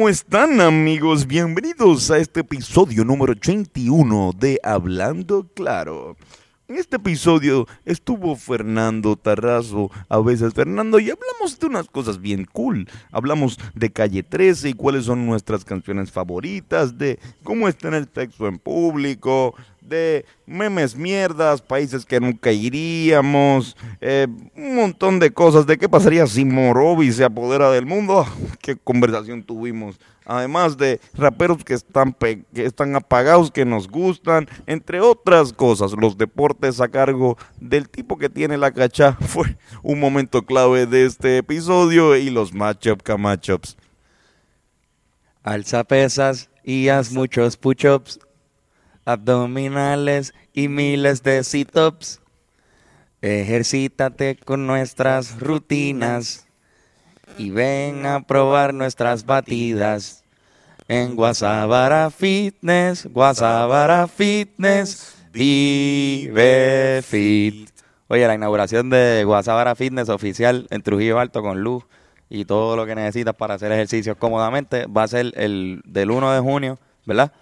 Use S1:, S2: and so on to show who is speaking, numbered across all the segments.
S1: ¿Cómo están amigos? Bienvenidos a este episodio número 81 de Hablando Claro. En este episodio estuvo Fernando Tarrazo, a veces Fernando, y hablamos de unas cosas bien cool. Hablamos de Calle 13 y cuáles son nuestras canciones favoritas, de cómo está en el sexo en público, de memes mierdas, países que nunca iríamos, eh, un montón de cosas, de qué pasaría si Morovi se apodera del mundo. Ah, qué conversación tuvimos. Además de raperos que están, que están apagados, que nos gustan, entre otras cosas, los deportes a cargo del tipo que tiene la cacha fue un momento clave de este episodio y los matchup matchups.
S2: Alza pesas y haz muchos push-ups, abdominales y miles de sit-ups. Ejercítate con nuestras rutinas y ven a probar nuestras batidas. En Guasabara Fitness, Guasabara Fitness, vive fit. Oye, la inauguración de Guasabara Fitness oficial en Trujillo Alto con luz y todo lo que necesitas para hacer ejercicios cómodamente va a ser el del 1 de junio, ¿verdad?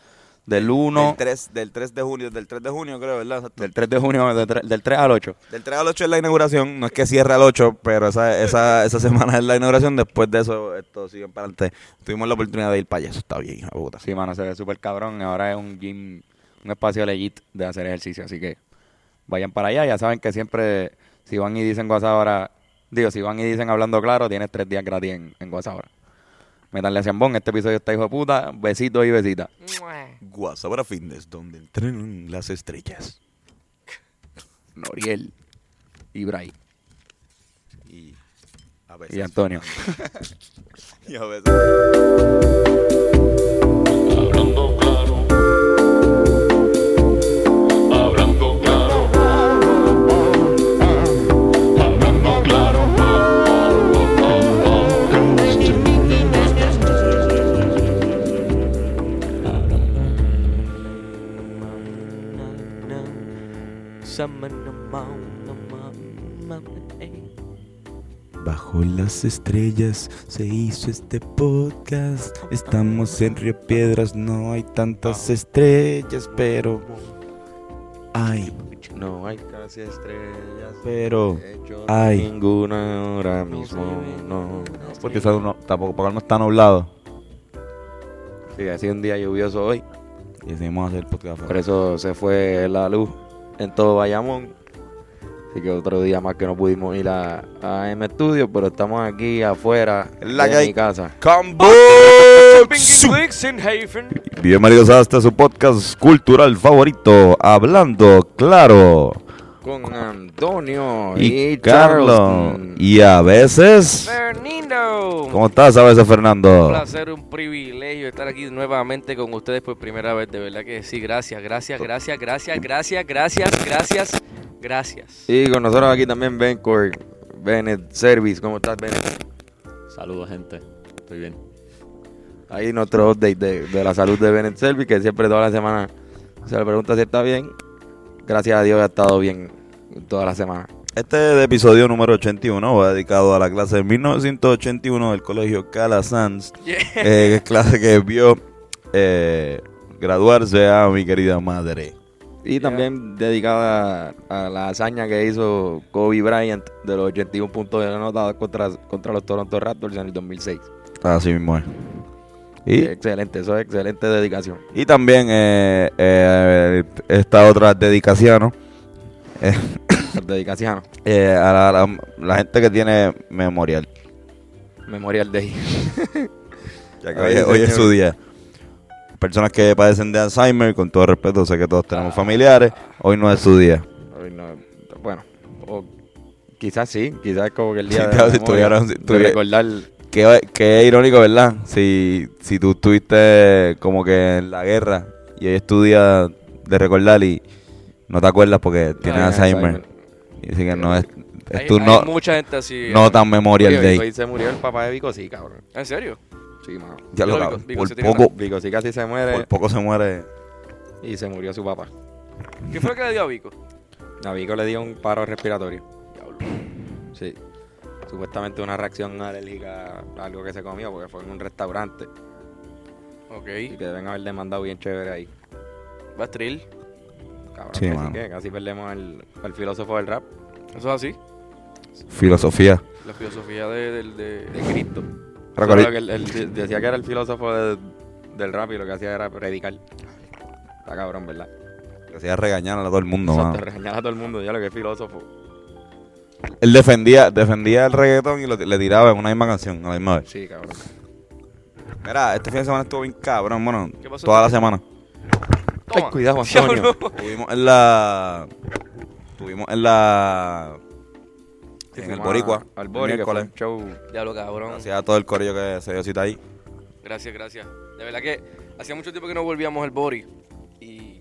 S2: Del 1
S1: Del 3, del 3 de junio, del 3 de junio creo, ¿verdad? Exacto.
S2: del 3 de junio de tre- del 3 al 8.
S1: Del 3 al 8 es la inauguración, no es que cierre al 8, pero esa, esa, esa semana es la inauguración, después de eso esto sigue para adelante. Tuvimos la oportunidad de ir para allá, eso está bien, puta.
S2: Sí, mano, se ve súper cabrón. Ahora es un gym, un espacio legit de hacer ejercicio. Así que vayan para allá. Ya saben que siempre, si van y dicen WhatsApp ahora, digo, si van y dicen hablando claro, tienes tres días gratis en, en WhatsApp ahora. Métanle a Ciambón, este episodio está hijo de puta. Besitos y besitas.
S1: Guasabara Fitness, donde entrenan las estrellas.
S2: Noriel, Ibrahim
S1: Y a veces.
S2: y Antonio.
S1: Y a veces.
S3: Hablando claro.
S1: Bajo las estrellas se hizo este podcast. Estamos en Río Piedras, no hay tantas estrellas, pero. Hay,
S2: No hay casi estrellas.
S1: pero.
S2: De hecho,
S1: Ay.
S2: ninguna ahora mismo. No.
S1: Porque no, tampoco porque no está nublado.
S2: Sí, ha sido un día lluvioso hoy.
S1: Y decidimos hacer el podcast.
S2: Por eso se fue la luz en todo Bayamón. Así que otro día más que no pudimos ir a, a M Studio, pero estamos aquí afuera
S1: La
S2: de
S1: que
S2: mi casa.
S1: Bienvenidos a este su podcast cultural favorito, Hablando Claro.
S2: Con Antonio
S1: Y
S2: y,
S1: Carlos. Y a veces.
S4: Fernando.
S1: ¿Cómo estás a veces,
S4: Un
S1: Fernando?
S4: placer, un privilegio estar aquí nuevamente con ustedes por primera vez. De verdad que sí, gracias, gracias, gracias, gracias, gracias, gracias, gracias, gracias.
S2: Y con nosotros aquí también Bencor, Bennett Service. ¿Cómo estás, Bennett?
S5: Saludos, gente. Estoy bien.
S2: Ahí nuestro update de, de la salud de Bennett Service, que siempre toda la semana se le pregunta si está bien. Gracias a Dios ha estado bien toda la semana.
S1: Este es el episodio número 81 va dedicado a la clase de 1981 del colegio Calasanz.
S4: Yeah.
S1: eh, clase que vio eh, graduarse a mi querida madre.
S2: Y también dedicada a la hazaña que hizo Kobe Bryant de los 81 puntos anotados contra, contra los Toronto Raptors en el 2006.
S1: Así mismo es. Y,
S2: Excelente, eso es excelente dedicación.
S1: y también eh, eh, esta otra dedicación eh,
S2: Dedicación.
S1: eh, a la, la- la gente que tiene memorial.
S2: Memorial Day.
S1: Ya que
S2: Ay,
S1: hoy, hoy es su día. Personas que padecen de Alzheimer, con todo respeto, sé que todos tenemos familiares, hoy no es su día.
S2: Hoy no- bueno, o quizás sí, quizás es como que el día
S1: Sí,
S2: de,
S1: claro,
S2: la
S1: si
S2: memoria,
S1: si
S2: de recordar
S1: Qué, qué irónico, ¿verdad? Si, si tú estuviste como que en la guerra y hoy es tu día de recordar y no te acuerdas porque tienes
S2: tienes
S1: Alzheimer.
S2: Alzheimer.
S1: Y así que no es, es
S4: Hay,
S1: tu
S4: hay
S1: no,
S4: mucha gente así.
S1: no
S4: eh.
S1: tan Memorial
S2: Oye,
S1: Day.
S2: Se murió el papá de Vico, sí, cabrón.
S4: ¿En serio?
S2: Sí, mano.
S1: Ya lo
S4: Vico,
S1: cabrón,
S4: Vico
S1: por poco,
S2: Vico sí casi se muere
S1: por poco se muere.
S2: y se murió su papá.
S4: ¿Qué fue lo que le dio a Vico?
S2: A Vico le dio un paro respiratorio. Sí. Supuestamente una reacción alérgica a algo que se comió porque fue en un restaurante
S4: Ok.
S2: Y que deben haber demandado bien chévere ahí.
S4: Bastril.
S2: Cabrón,
S1: Sí,
S2: que sí
S1: mano.
S2: que casi perdemos al, al filósofo del rap,
S4: Eso es así.
S1: Filosofía.
S4: La filosofía de, del- de,
S2: de Cristo.
S1: Recuerda-
S2: Solo que él, él decía que era el filósofo de- del rap y lo que hacía era predicar. Está cabrón, ¿verdad?
S1: Que hacía regañar a todo el mundo,
S2: Exacto,
S1: mano.
S2: regañar a todo el mundo, ya lo que es filósofo.
S1: Él defendía, defendía el reggaetón y lo- le tiraba en una misma canción a la misma vez.
S2: Sí, cabrón.
S1: Mira, este fin de semana estuvo bien cabrón, bueno,
S4: ¿Qué pasó?
S1: toda la semana.
S2: Ay, cuidado, Antonio.
S1: Estuvimos en la... Estuvimos en la...
S2: Sí,
S1: en el Boricua.
S2: Al
S1: el
S2: Bori, que fue
S1: miércoles.
S2: un show.
S4: Diablo, cabrón.
S1: Gracias a todo el corillo que se dio cita ahí.
S4: Gracias, gracias. De verdad que hacía mucho tiempo que no volvíamos al Bori. Y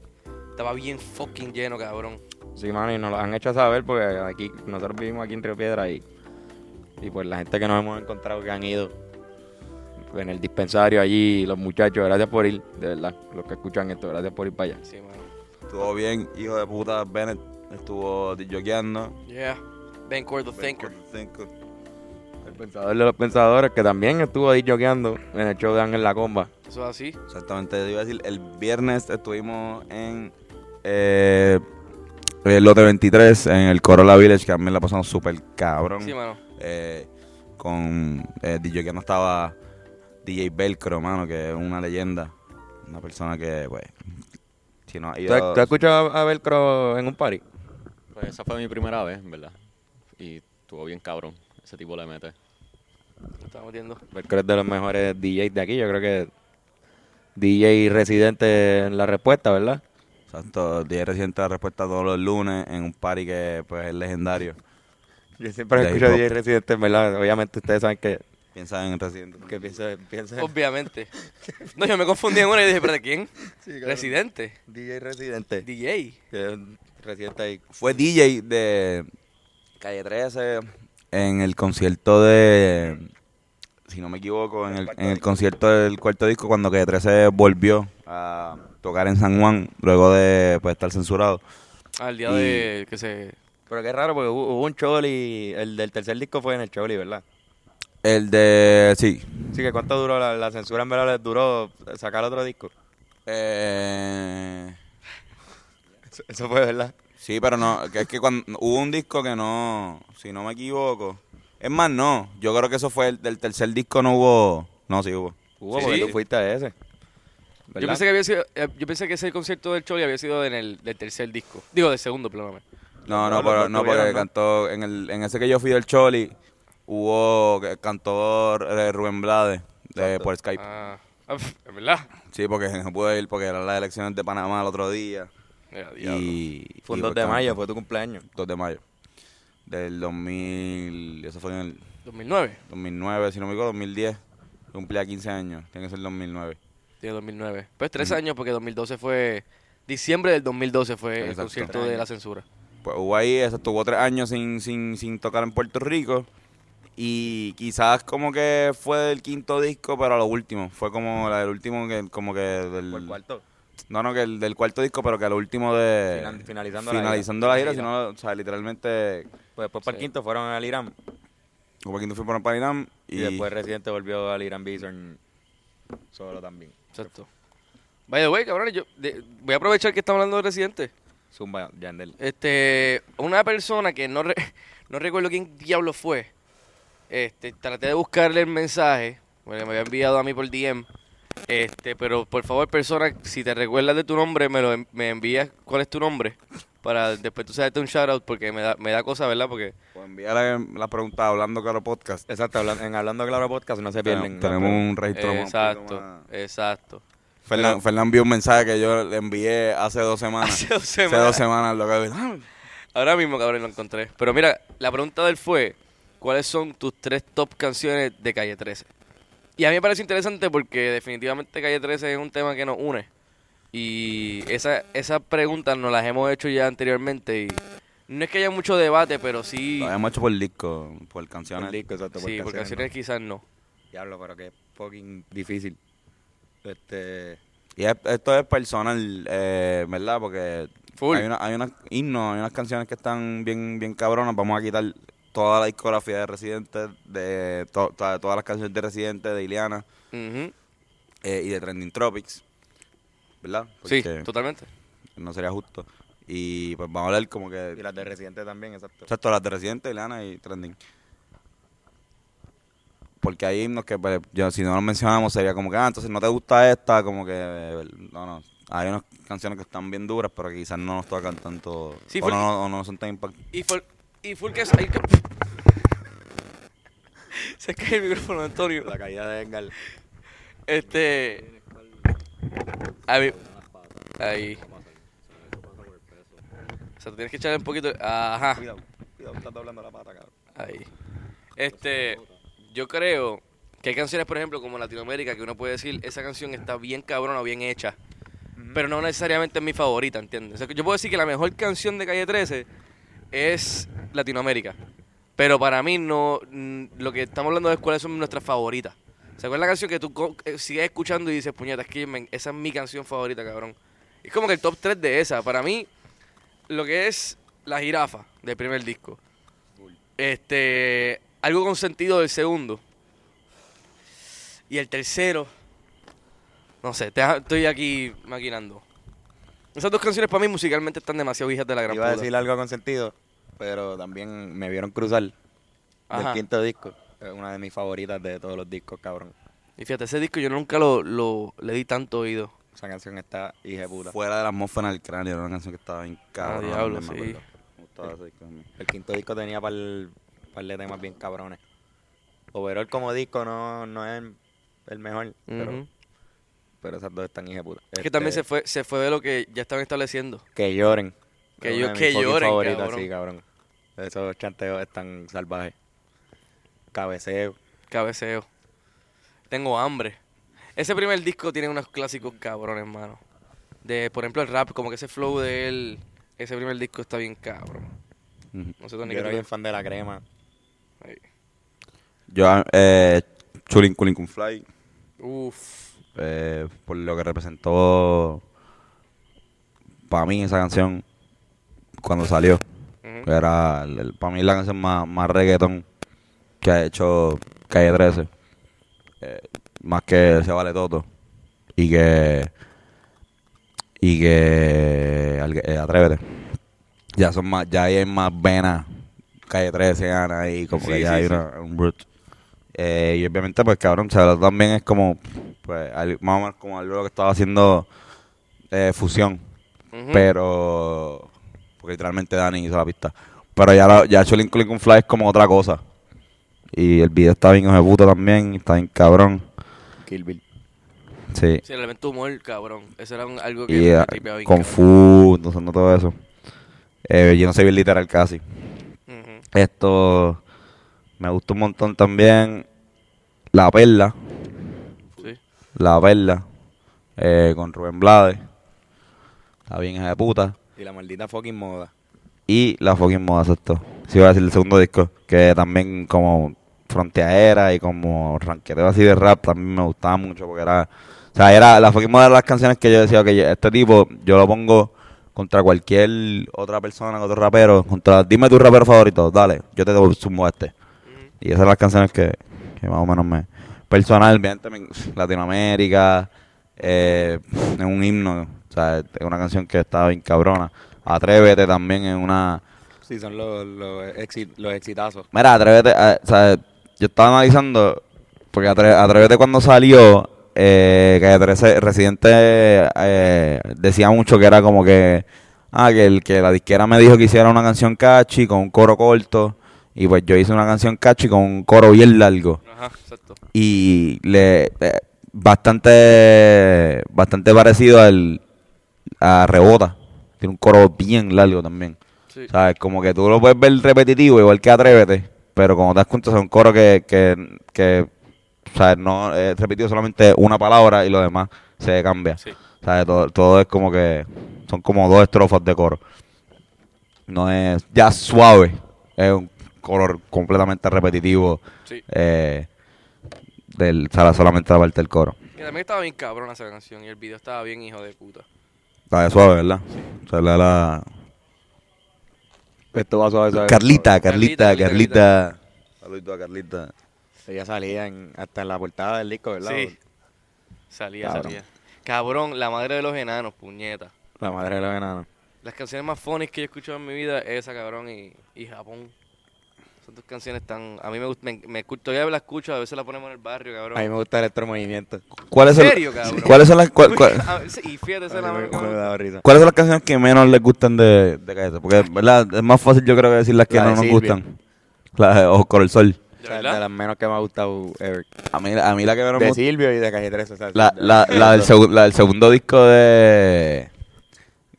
S4: estaba bien fucking lleno, cabrón.
S2: Sí, mano, y nos lo han hecho saber porque aquí, nosotros vivimos aquí en Río Piedra y, y pues la gente que nos hemos encontrado que han ido en el dispensario allí, los muchachos, gracias por ir, de verdad, los que escuchan esto, gracias por ir para allá.
S4: Sí, mano.
S1: Estuvo bien, hijo de puta, Bennett estuvo disjoqueando.
S4: Yeah. Ben Core the Thinker.
S2: El pensador de los pensadores que también estuvo ahí joqueando en el show de Ángel La Comba.
S4: Eso es así.
S1: Exactamente, te iba a decir, el viernes estuvimos en eh, el lote 23 en el Corolla Village, que también la pasamos súper cabrón.
S4: Sí, mano.
S1: Eh, con eh, DJ que no estaba DJ Velcro, mano, que es una leyenda. Una persona que, pues, si no ha
S2: ¿Tú,
S1: ido...
S2: has- tú has escuchado a Velcro en un party?
S5: Pues esa fue mi primera vez, en verdad. Y estuvo bien cabrón. Ese tipo le mete.
S4: Lo estamos metiendo.
S2: Velcro es de los mejores DJs de aquí, yo creo que DJ residente en la respuesta, ¿verdad?
S1: Exacto, DJ Residente la respuesta todos los lunes en un party que, pues, es legendario.
S2: Yo siempre
S1: De
S2: escucho
S1: hip hop.
S2: DJ residente, en verdad. Obviamente ustedes saben que,
S1: Piensa en Residente.
S2: que piensa, piensa
S4: Obviamente. No, yo me confundí en una y dije, ¿pero de quién? Residente.
S2: DJ residente.
S4: DJ.
S2: Que residente ahí.
S1: Fue DJ de Calle 13 en el concierto de, si no me equivoco, en el, en el concierto del cuarto disco cuando Calle 13 volvió a tocar en San Juan luego de pues, estar censurado.
S4: Al día
S1: Y-
S4: de que se...
S2: Pero qué raro, porque hubo, hubo un Choli, el del tercer disco fue en el Choli, ¿verdad?
S1: El de, sí,
S2: Así que ¿cuánto duró la, la censura? En verdad les duró sacar otro disco.
S1: eh,
S2: Eso, eso fue, ¿verdad?
S1: sí, pero no, que es que cuando hubo un disco que no, si no me equivoco, es más, no, yo creo que eso fue el del tercer disco, no hubo, no, sí hubo.
S2: Hubo,
S4: Sí,
S2: porque
S4: sí.
S2: tú fuiste a ese.
S4: Yo pensé que había sido, eh, yo pensé que ese concierto del Choli había sido en el del tercer disco. Digo, del segundo, perdóname.
S1: No,
S2: No,
S1: pero, no, porque cantó, en, el, en ese que yo fui del Choli, hubo, que cantó eh, Rubén Blades de,
S2: Exacto.
S1: por Skype.
S4: Ah, ah, es verdad.
S1: Sí, porque no pude ir porque eran las elecciones de Panamá el otro día.
S4: Diablo.
S1: Y,
S2: Fue un
S1: y
S2: 2 de mayo, fue tu cumpleaños.
S1: 2 de mayo. Del 2000, eso fue en el
S4: 2009.
S1: 2009, si no me equivoco, 2010. Cumplía 15 años, tiene que ser 2009.
S4: Sí, 2009. Pues tres años porque 2012 fue... Diciembre del 2012 fue el
S1: Exacto.
S4: concierto
S2: Tres
S4: de la censura.
S1: Pues hubo ahí, eso estuvo tres años sin, sin, sin tocar en Puerto Rico. Y quizás como que fue del quinto disco, pero a lo último. Fue como la del último, que como que del...
S2: Por el cuarto.
S1: No, no, que el del cuarto disco, pero que a lo último de...
S2: Final- finalizando la
S1: finalizando
S2: gira.
S1: la gira.
S2: La
S1: si
S2: gira.
S1: no, o sea, literalmente...
S2: Pues después para el
S4: Sí.
S2: quinto fueron al Irán.
S1: Como quinto fue por Parinam
S2: Y,
S1: y...
S2: después Residente volvió al Irán Bison solo también.
S4: Exacto. By the way, cabrones, yo de- voy a aprovechar que estamos hablando de Residente.
S2: Zumba, Yandel.
S4: Este, una persona que no, re- no recuerdo quién diablo fue. Este, traté de buscarle el mensaje, porque me había enviado a mí por DM. Este, pero por favor, persona, si te recuerdas de tu nombre, me lo en- me envías cuál es tu nombre para después tú hacerte un shout out porque me da me da cosa, ¿verdad? Porque
S1: Pues envíale la pregunta hablando claro podcast.
S2: Exacto, hablan- en Hablando Claro Podcast no se pierden.
S1: Tenemos, tenemos un registro más-
S4: exacto,
S1: más-
S4: exacto.
S1: Fernán, Fernán vio un mensaje que yo le envié hace dos semanas.
S4: Hace dos
S1: Hace
S4: semanas.
S1: dos semanas, lo que ah,
S4: Ahora mismo, cabrón, lo encontré. Pero mira, la pregunta de él fue, ¿cuáles son tus tres top canciones de Calle 13? Y a mí me parece interesante porque definitivamente Calle 13 es un tema que nos une. Y esa, esas preguntas nos las hemos hecho ya anteriormente y no es que haya mucho debate, pero sí...
S1: Lo habíamos hecho por disco, por canciones.
S2: Disco, exacto,
S4: Sí, por canciones
S2: ¿no?
S4: quizás no.
S2: Diablo, pero que fucking difícil. Este.
S1: Y es- esto es personal, eh, ¿verdad? Porque
S4: Full.
S1: hay una, hay unos himnos, hay unas canciones que están bien, bien cabronas. Vamos a quitar toda la discografía de Residente, de, to- to- todas las canciones de Residente, de Ileana. Eh, y de Trending Tropics, ¿verdad?
S4: Sí, totalmente.
S1: no sería justo. Y pues vamos a hablar como que...
S2: Y las de Residente también, exacto.
S1: Exacto, las de Residente, Lana y Trending. Porque hay himnos que, pues, yo, si no los mencionamos, sería como que, ah, entonces no te gusta esta, como que, no, no. Hay unas canciones que están bien duras, pero que quizás no nos tocan tanto,
S4: Sí,
S1: o,
S4: fue-
S1: no, o no son tan impactantes.
S4: Y y full que... hay que- Se cae el micrófono, Antonio.
S2: La caída de Edgar.
S4: Este... A ver, ahí. O sea, tienes que echarle un poquito... Ajá.
S2: Cuidado, cuidado, estás doblando la pata, cabrón.
S4: Ahí. Este, yo creo que hay canciones, por ejemplo, como Latinoamérica, que uno puede decir, esa canción está bien cabrona o bien hecha, pero no necesariamente es mi favorita, ¿entiendes? O sea, yo puedo decir que la mejor canción de Calle 13 es Latinoamérica, pero para mí no, mm, lo que estamos hablando es cuáles son nuestras favoritas. ¿Se acuerdan la canción que tú eh, sigues escuchando y dices, puñeta, es que me- esa es mi canción favorita, cabrón? Es como que el top 3 de esa. Para mí, lo que es La Jirafa del primer disco. Este, algo con sentido del segundo. Y el tercero, no sé, te- estoy aquí maquinando. Esas dos canciones para mí musicalmente están demasiado hijas de la gran
S2: Iba a
S4: puta.
S2: decir algo con sentido, pero también me vieron cruzar
S4: Ajá.
S2: del quinto disco. Es una de mis favoritas de todos los discos, cabrón.
S4: Y fíjate, ese disco yo nunca lo, lo le di tanto oído.
S2: Esa canción está hija puta.
S1: Fuera de la atmósfera del cráneo, era una canción que estaba bien cabrón.
S4: Ah, diablo,
S1: me
S4: sí.
S1: Me gustaba ese disco.
S2: El quinto disco tenía par, par de temas bien cabrones. Overall como disco no, no es el mejor, pero,
S4: Ujú.
S2: pero esas dos están hija de puta.
S4: Es que también se
S2: Este,
S4: fue, se fue de lo que ya estaban estableciendo.
S2: Que lloren.
S4: Que
S2: de
S4: que lloren,
S2: favoritas,
S4: cabrón.
S2: sí, cabrón. Esos chanteos están salvajes. Cabeceo.
S4: Cabeceo. Tengo hambre. Ese primer disco tiene unos clásicos cabrones, hermano. De, por ejemplo, el rap, como que ese flow de él, ese primer disco está bien cabrón. No sé, Tony,
S2: Yo
S4: qué
S2: era bien fan de la crema.
S4: Ahí.
S1: Yo, eh, Chulin Culin Kun Fly,
S4: Uf.
S1: eh, por lo que representó para mí esa canción cuando salió. Era, para mí la canción más, más reggaeton que ha hecho Calle 13. Eh, más que Se Vale Toto. Y que. Y que. eh, Atrévete. Ya son más. Ya hay más venas. Calle 13, Ana. Y como
S4: Sí,
S1: que ya
S4: sí,
S1: hay
S4: sí.
S1: una- un root. Eh, y obviamente, pues cabrón, Se Vale también es como. Pues más o menos como algo que estaba haciendo. eh, fusión. Pero. Porque literalmente Dani hizo la pista. Pero ya, la- ya Culin con Fly es como otra cosa. Y el video está bien puta también. Está bien cabrón.
S2: Kill Bill.
S1: Sí.
S4: Sí, el elemento humor, cabrón. Eso era un- algo que
S1: Y
S4: me
S1: eh,
S4: tripeaba bien,
S1: con
S4: cabrón.
S1: Fu, entonces no todo eso. Eh, yo no sé bien literal casi. Esto me gusta un montón también. La Perla.
S4: Sí.
S1: La Perla. eh, con Rubén Blades. Está bien hija de puta.
S2: Y la maldita fucking moda.
S1: y la fucking moda, exacto. Sí, iba a decir el segundo disco, que también como fronteadera y como ranqueteo así de rap también me gustaba mucho porque era, o sea, era la fucking moda de las canciones que yo decía, que este tipo yo lo pongo contra cualquier otra persona, otro rapero, contra, dime tu rapero favorito, dale, yo te sumo a este. Y esas son las canciones que, que más o menos me, personalmente, me- Latinoamérica, eh, es un himno, o sea, es una canción que estaba bien cabrona. Atrévete también es una...
S2: Sí, son los, los, exi- los exitazos.
S1: Mira, Atrévete, eh, o sea, yo estaba analizando, porque Atre- Atrévete cuando salió, eh, que 13 Residente eh, decía mucho que era como que, ah, que, el, que la disquera me dijo que hiciera una canción catchy con un coro corto, y pues yo hice una canción catchy con un coro bien largo
S4: Ajá, exacto.
S1: y le eh, bastante bastante parecido al a Rebota. Tiene un coro bien largo también.
S4: Sí.
S1: ¿Sabes? Como que tú lo puedes ver repetitivo, igual que Atrévete, pero como te das cuenta, es un coro que, que, que ¿sabes? No es repetido solamente una palabra y lo demás se cambia.
S4: Sí.
S1: ¿Sabes? Todo, todo es como que son como dos estrofas de coro. No es ya suave, es un coro completamente repetitivo
S4: Sí.
S1: eh, del, o sea, solamente la parte del coro.
S4: Que también estaba bien cabrón esa canción y el video estaba bien hijo de puta.
S1: De suave, ¿verdad? O sea, la, la...
S2: Esto va suave, suave.
S1: Carlita,
S4: Carlita,
S1: Carlita, Carlita. Saludito a Carlita.
S2: Ella salía en, hasta en la portada del disco, ¿verdad?
S4: Sí. Salía,
S2: Cabrón.
S4: salía. Cabrón, la madre de los enanos, puñeta.
S2: La madre de los enanos.
S4: Las canciones más funny que yo he escuchado en mi vida es esa, cabrón, y, y Japón. Son dos canciones tan... A mí me gusta, me, todavía la escucho, a veces la ponemos en el barrio, cabrón.
S2: A mí me gusta el electromovimiento.
S1: ¿Cuáles
S4: ¿En
S1: son,
S4: serio, cabrón?
S1: ¿cuáles son las cuál- cuál-
S4: y fíjate, esa la
S2: me.
S1: ¿Cuáles son las canciones que menos les gustan de, de Calle? Porque, ¿verdad? Es más fácil yo creo que decir las que
S2: La de
S1: no nos gustan. La de Ojo Color Sol.
S4: ¿De
S2: O de las menos que me ha gustado ever.
S1: A mí, a mí la que menos me
S2: De
S1: gusta...
S2: Silvio y de Calle 13. O sea,
S1: La,
S2: de-
S1: la,
S2: de
S1: la, del
S2: los-
S1: segu- la del segundo disco de...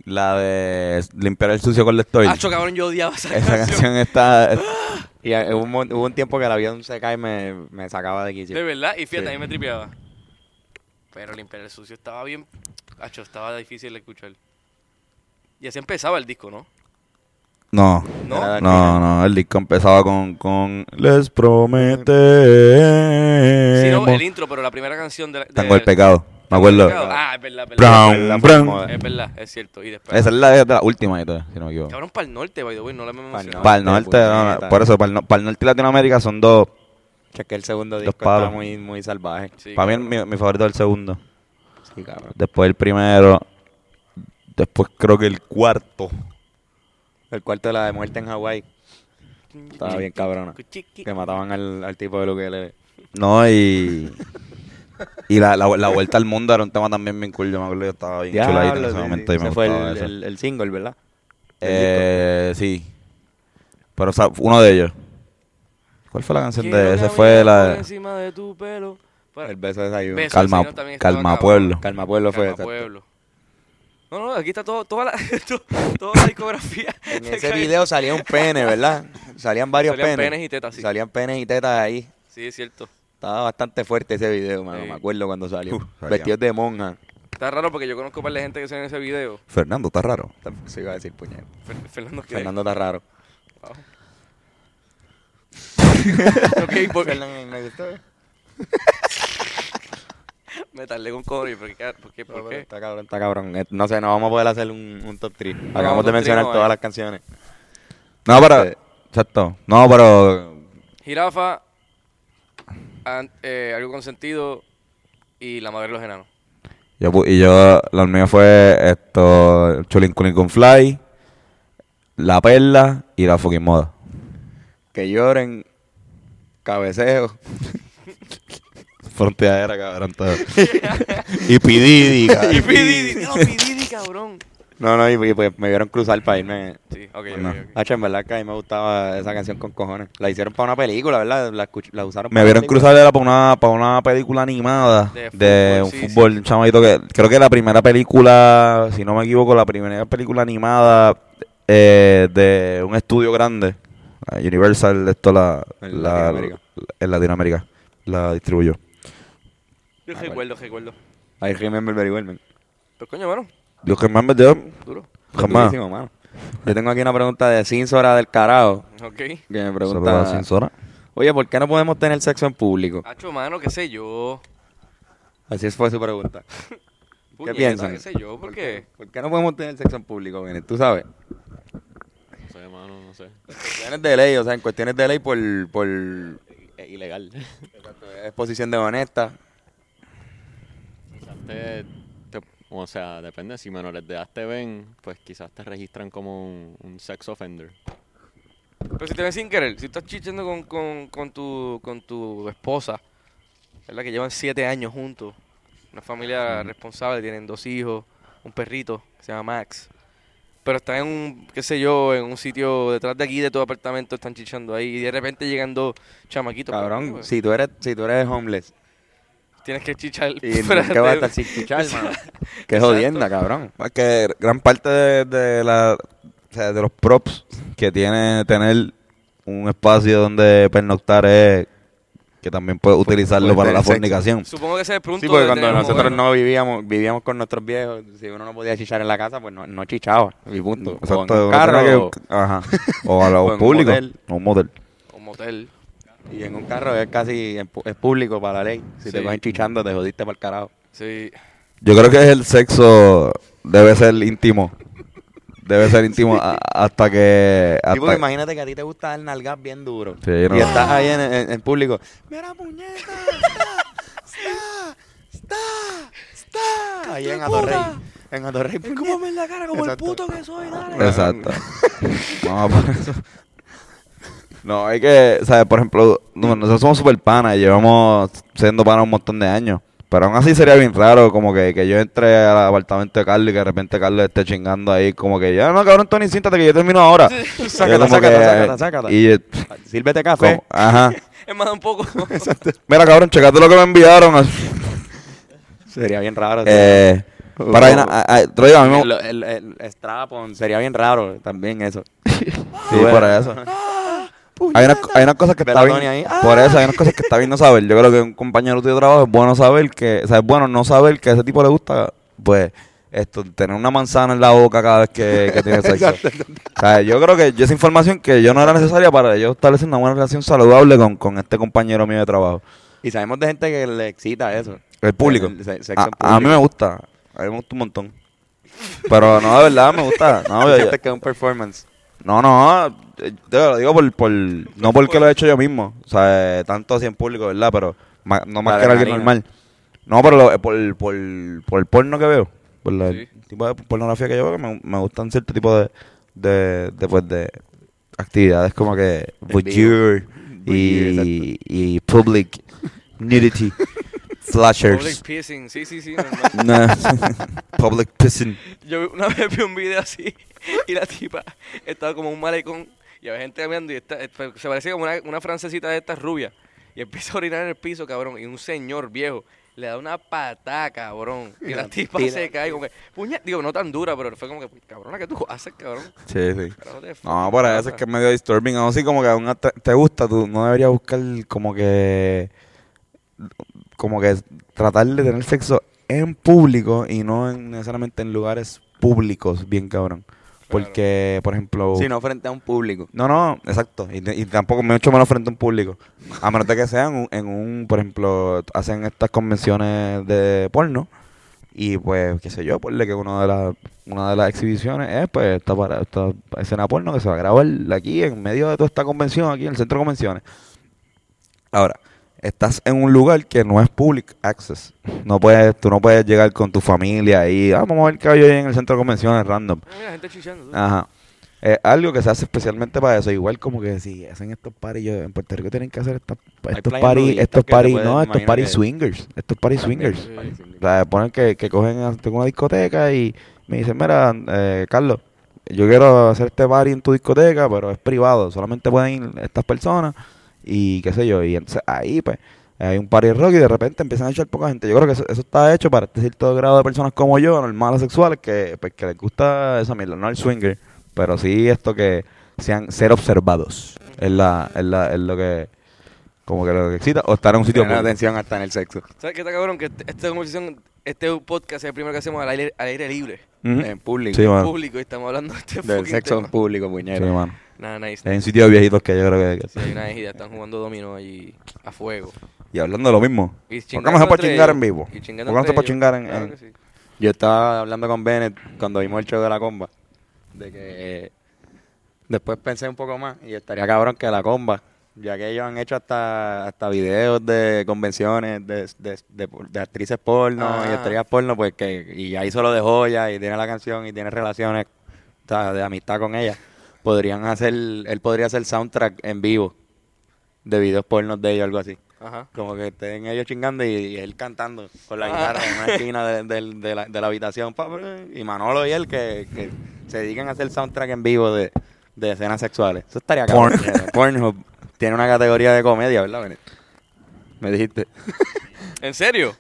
S1: La de Limpiar el sucio con el.
S4: Acho, cabrón, yo odiaba esa,
S1: Esa
S4: canción.
S1: canción está...
S2: Y eh, hubo un, mon- hubo un tiempo que el avión se cae y me, me sacaba de quicio.
S4: De verdad, y fíjate,
S2: Sí.
S4: a mí me tripeaba. Pero limpiar el sucio estaba bien... Acho, estaba difícil de escuchar. Y así empezaba el disco, ¿no?
S1: No.
S4: ¿No?
S1: No, no, el disco empezaba con, con Les prometemos.
S4: Sí, no, el intro, pero la primera canción de... de
S1: Tango el pecado, me acuerdo.
S4: Ah, es verdad, es verdad.
S1: Brown,
S2: La
S1: brown.
S2: forma-
S4: Es verdad, es cierto. Y después...
S1: Esa es la, de la última y todo, si no me equivoco.
S4: Cabrón, para el norte, by the way, no la hemos
S2: Pa'l
S4: mencionado.
S1: Para el norte, no, no, por eso, para el, no- para el norte y Latinoamérica son dos.
S2: Que es que el segundo disco
S1: palos.
S2: está muy, muy salvaje.
S4: Sí,
S1: para mí mi, mi favorito es el segundo.
S2: Sí, cabrón.
S1: Después el primero. Después creo que el cuarto.
S2: El cuarto de la de muerte en Hawái. Estaba bien cabrona. Que mataban al, al tipo de lo que le...
S1: No, y. Y la, la, la vuelta al mundo era un tema también bien cool. Yo me acuerdo que estaba bien chuladito en ese
S2: sí,
S1: momento
S2: sí.
S1: y me
S2: Ese fue el,
S1: eso.
S2: el, el single, ¿verdad?
S1: Eh, sí. Pero o sea, uno de ellos. ¿Cuál fue la canción de ese? Fue la
S4: encima de tu pelo. Para-
S2: El beso de desayuno.
S4: Beso.
S1: Calma. Pueblo.
S2: Calma Pueblo fue
S4: Calma. Pueblo. No, no, aquí está todo, toda, la, to- toda la discografía.
S2: En ese video salía un pene, ¿verdad? Salían varios
S4: Salían
S2: penes.
S4: penes y tetas, sí.
S2: Salían penes y tetas ahí.
S4: Sí, es cierto.
S2: Estaba bastante fuerte ese video, mano.
S4: Sí.
S2: Me acuerdo cuando salió.
S1: Uf, salía.
S2: Vestidos de monja.
S4: Está raro porque yo conozco un par de gente que sale en ese video.
S1: Fernando, está raro.
S2: Se iba a decir puñet.
S4: Fer- Fernando que
S2: Fernando está raro.
S4: Ok, por-
S2: Fernando, ¿me gustó?
S4: me tardé con Cory. ¿Por qué? ¿Por qué?
S2: No,
S4: ¿Por qué?
S2: Está cabrón, está cabrón. Eh, No sé, no vamos a poder hacer un, un top 3.
S4: un
S2: Acabamos de
S4: top
S2: mencionar
S4: three no
S2: todas
S4: hay.
S2: las canciones.
S1: No, pero.
S2: Este-
S1: Exacto. No, pero.
S4: Jirafa, eh, algo con sentido y la madre de los enanos.
S1: Yo, y yo, lo mío fue esto: Chulin con Fly, La Perla y La Fucking Moda.
S2: Que lloren. Cabeceo.
S1: Fronteadera, cabrón, todo. y Pididi, cabrón.
S4: Y Pididi, no, Pididi, cabrón.
S2: No, no, y, y pues me vieron cruzar para irme.
S4: Sí, ok,
S1: No.
S2: Hacho, en verdad que a mí me gustaba esa canción con cojones. La hicieron para una película, ¿verdad? La, escuch- la usaron
S1: Me
S2: para
S1: vieron cruzar era para una, para una película animada
S4: De
S1: de,
S4: fútbol,
S1: un
S4: sí,
S1: fútbol, un chamadito que creo que la primera película, si no me equivoco, la primera película animada eh, de un estudio grande, eh, Universal, esto la,
S2: En
S1: la-
S2: Latinoamérica.
S1: en Latinoamérica, la distribuyó.
S4: Yo recuerdo, recuerdo.
S2: I remember very well, man.
S4: Pero coño, mano,
S1: Dios que más me dio,
S4: duro.
S1: jamás.
S2: Durísimo, mano. Yo tengo aquí una pregunta de Cinsora del carajo.
S4: Ok.
S2: Que me pregunta,
S1: Censora.
S2: oye, ¿por qué no podemos tener sexo en público?
S4: Hacho, mano, qué sé yo.
S2: Así fue su pregunta.
S4: Puñeta,
S2: piensan?
S4: qué sé yo, ¿por qué?
S2: ¿Por qué no podemos tener sexo en público, Benet? Tú sabes.
S5: No sé, mano, no sé.
S2: Cuestiones de ley, o sea, en cuestiones de ley por, por
S5: Es ilegal.
S2: exposición de honesta.
S5: Quizás te- te- o sea, depende. Si menores de edad te ven, pues quizás te registran como un, un sex offender.
S4: Pero si te ven sin querer, si estás chichando con, con, con, tu, con tu esposa, ¿verdad? Que llevan siete años juntos, una familia responsable, tienen dos hijos, un perrito que se llama Max. Pero están en un, qué sé yo, en un sitio detrás de aquí de tu apartamento, están chichando ahí y de repente llegan dos chamaquitos.
S2: Cabrón,
S4: pues,
S2: si tú eres, si tú eres homeless
S4: Tienes que chichar.
S2: y
S4: fuera
S2: ¿qué vas a estar sin chichar, mano? Qué jodienda, cabrón.
S1: Es que gran parte de, de la, o sea, de los props que tiene tener un espacio donde pernoctar es que también puedes utilizarlo para la fornicación.
S4: Supongo que ese es el punto
S2: Sí, porque
S4: de
S2: cuando nosotros no vivíamos, vivíamos con nuestros viejos, si uno no podía chichar en la casa, pues no, no chichaba, y punto. O
S1: Exacto,
S2: en un carro, o-
S1: que- ajá, o a
S2: o
S1: los públicos,
S2: motel.
S1: o un motel.
S4: Un motel.
S2: Y en un carro es casi, es público para la ley. Si te
S4: Sí.
S2: cogen chichando, te jodiste para el carajo.
S4: Sí.
S1: Yo creo que el sexo debe ser íntimo. Debe ser íntimo a- hasta que...
S2: Sí, porque
S1: Hasta,
S2: imagínate que a ti te gusta dar nalgas bien duro.
S1: Sí, no.
S2: Y estás ahí en, en- en público. Mira, puñeta, está, está, Ahí en Atorrey. En Atorrey.
S4: Escúpame en la cara como
S2: Exacto.
S4: el puto que soy, dale.
S1: Exacto. no, por eso. No, hay que, ¿sabes? Por ejemplo, no, nosotros somos super panas y llevamos siendo panas un montón de años. Pero aún así sería bien raro como que, que yo entre al apartamento de Carlos y que de repente Carlos esté chingando ahí como que ya no, cabrón, Tony, siéntate que yo termino ahora. Yo
S2: Sácata, sácata,
S1: que,
S2: sácata, sácata.
S1: Y,
S2: Sírvete café.
S1: ajá.
S4: Es más, un poco.
S1: Mira, cabrón, checate lo que me enviaron.
S2: Sería bien raro.
S1: Eh, para na- a- a- te lo digo, a mí
S2: el, el, el, el strap-on sería bien raro también eso.
S1: Sí, por eso. Hay unas, hay unas cosas que está bien.
S2: Ahí.
S1: Por eso hay unas cosas que está bien no saber. Yo creo que un compañero tuyo de trabajo es bueno saber que, o sea, es bueno no saber que a ese tipo le gusta, pues, esto, tener una manzana en la boca cada vez que, que tiene sexo. O sea, yo creo que yo esa información que yo no era necesaria para yo establecer una buena relación saludable con, con este compañero mío de trabajo.
S2: Y sabemos de gente que le excita eso.
S1: El público.
S2: El se- sexo
S1: A, a mí
S2: público.
S1: me gusta. A mí me gusta un montón. Pero no, de verdad me gusta. No, yo-
S2: que un performance.
S1: No, no, eh, te lo digo por, por no porque lo he hecho yo mismo, o sea, eh, tanto así en público, ¿verdad? Pero ma- no más
S2: La
S1: que era alguien normal. No, pero lo- eh, por, por, por el porno que veo, por la-
S4: Sí.
S1: el tipo de pornografía que yo veo, que me, me gustan cierto tipo de, de, de, pues, de actividades como que voyeur y, y public nudity,
S4: Public
S1: flashers,
S4: pissing, sí, sí, sí,
S1: no, public pissing.
S4: Yo una vez vi un video así y la tipa estaba como un malecón y había gente caminando y esta- eh, se parecía como una, una francesita de estas rubias y empieza a orinar en el piso, cabrón, y un señor viejo le da una patada, cabrón, y la tipa
S2: tira.
S4: se cae como que, puña, digo, no tan dura, pero fue como que, cabrona, ¿qué tú haces, cabrón?
S1: Sí, sí. No, por eso es que es medio disturbing. Aún así, como que te, te gusta, tú no deberías buscar como que. Como que tratar de tener sexo en público y no en- necesariamente en lugares públicos, bien cabrón. Porque, por ejemplo.
S2: Si no frente a un público.
S1: No, no, exacto. Y, y tampoco mucho menos frente a un público. A menos de que sean en un, por ejemplo, hacen estas convenciones de porno. Y pues, qué sé yo, ponle que una de las una de las exhibiciones es pues esta, para, esta escena porno que se va a grabar aquí en medio de toda esta convención, aquí en el centro de convenciones. Ahora, estás en un lugar que no es public access. No puedes, tú no puedes llegar con tu familia y ah, vamos a ver qué hay hoy en el centro de convenciones random.
S4: Ah, Mira, gente chichando.
S1: Ajá. Es algo que se hace especialmente para eso. Igual como que si hacen estos paris, yo- en Puerto Rico tienen que hacer estas- estos paris, estos paris, no, estos paris swingers, estos paris swingers. O sea, ponen que, que cogen a tengo una discoteca y me dicen, mira, eh, Carlos, yo quiero hacer este party en tu discoteca, pero es privado, solamente pueden ir estas personas y qué sé yo. Y entonces ahí pues hay un party rock y de repente empiezan a echar poca gente. Yo creo que eso, eso está hecho para este cierto grado de personas como yo, normales sexuales, que, pues, que les gusta esa mierda, no el swinger, pero sí esto que sean ser observados. Es, la, es, la, es lo que como que lo que excita o estar en un sitio
S2: Tener atención hasta en el sexo.
S4: ¿Sabes qué está cabrón? Que este- esta conversación, este podcast es el primero que hacemos al aire, al aire libre.
S2: En público.
S1: Sí, mano.
S4: público, y estamos hablando de este
S2: Del sexo en público,
S1: Sí,
S2: puñero.
S1: mano.
S4: Nada, nice.
S1: Hay un sitio de viejitos que yo creo que...
S4: Sí, hay una ejida, están jugando dominó allí a fuego.
S1: Y hablando de lo mismo.
S4: Y
S1: ¿Por qué
S4: chingando
S1: no se puede
S4: entre
S1: chingar en vivo?
S4: Y
S1: ¿Por
S4: chingando
S1: qué no
S4: ellos.
S1: chingar en-
S4: Claro
S1: en-
S4: que sí.
S2: Yo estaba hablando con Bennett cuando vimos el show de la comba. De que después pensé un poco más y estaría cabrón que la comba, ya que ellos han hecho hasta, hasta videos de convenciones de, de, de- de actrices porno y estrellas porno, pues que y ahí solo de joya y tiene la canción y tiene relaciones o sea, de amistad con ella. Podrían hacer, él podría hacer soundtrack en vivo de videos pornos de ellos, algo así.
S4: Ajá.
S2: Como que estén ellos chingando y, y él cantando con la
S4: Ah.
S2: guitarra en una esquina de, de- de la, de la habitación. Y Manolo y él que, que se dedican a hacer soundtrack en vivo de, de escenas sexuales. Eso estaría cabrón. Pornhub tiene una categoría de comedia, ¿verdad, Benet? Me dijiste.
S4: ¿En serio?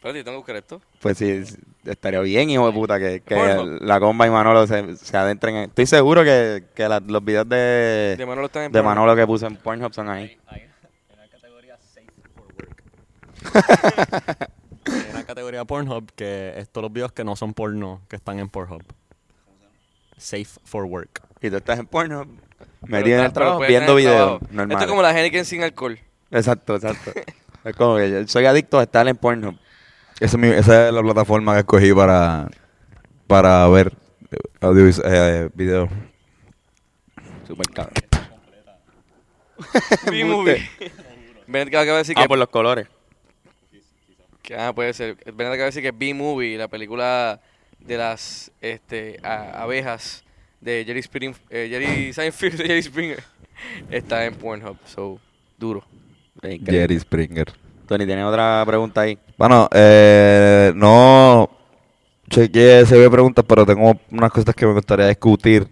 S4: Espérate, tengo que buscar esto.
S2: Pues sí, estaría bien, hijo de puta, que, que la comba y Manolo se, se adentren. en- Estoy seguro que, que la- los videos de,
S4: De Manolo están en
S2: de
S4: Pornhub.
S2: Manolo que puse en Pornhub son ahí.
S5: Hay una categoría Pornhub que es todos los videos que no son porno que están en Pornhub. Safe for work.
S2: Y tú estás en Pornhub,
S4: Pero
S2: metido en el
S4: pero
S2: trabajo, viendo
S4: en
S2: videos.
S4: Esto es como la Heineken sin alcohol.
S2: Exacto, exacto. es como que yo soy adicto a estar en Pornhub.
S1: Esa es, mi- esa es la plataforma que escogí para, para ver eh, audio eh, video.
S2: Super cabrón.
S4: B-Movie. Bennett que acaba de decir
S2: Ah,
S4: que,
S2: por los colores.
S4: Que, ah, puede ser. Ven acá a decir que B-Movie, la película de las este, a- abejas de Jerry, Spring, eh, Jerry Seinfeld y Jerry Springer. Está en Pornhub, so, duro.
S1: Jerry Springer.
S2: Tony, ¿tienes otra pregunta ahí?
S1: Bueno, eh, no chequeé ese ve preguntas, pero tengo unas cosas que me gustaría discutir.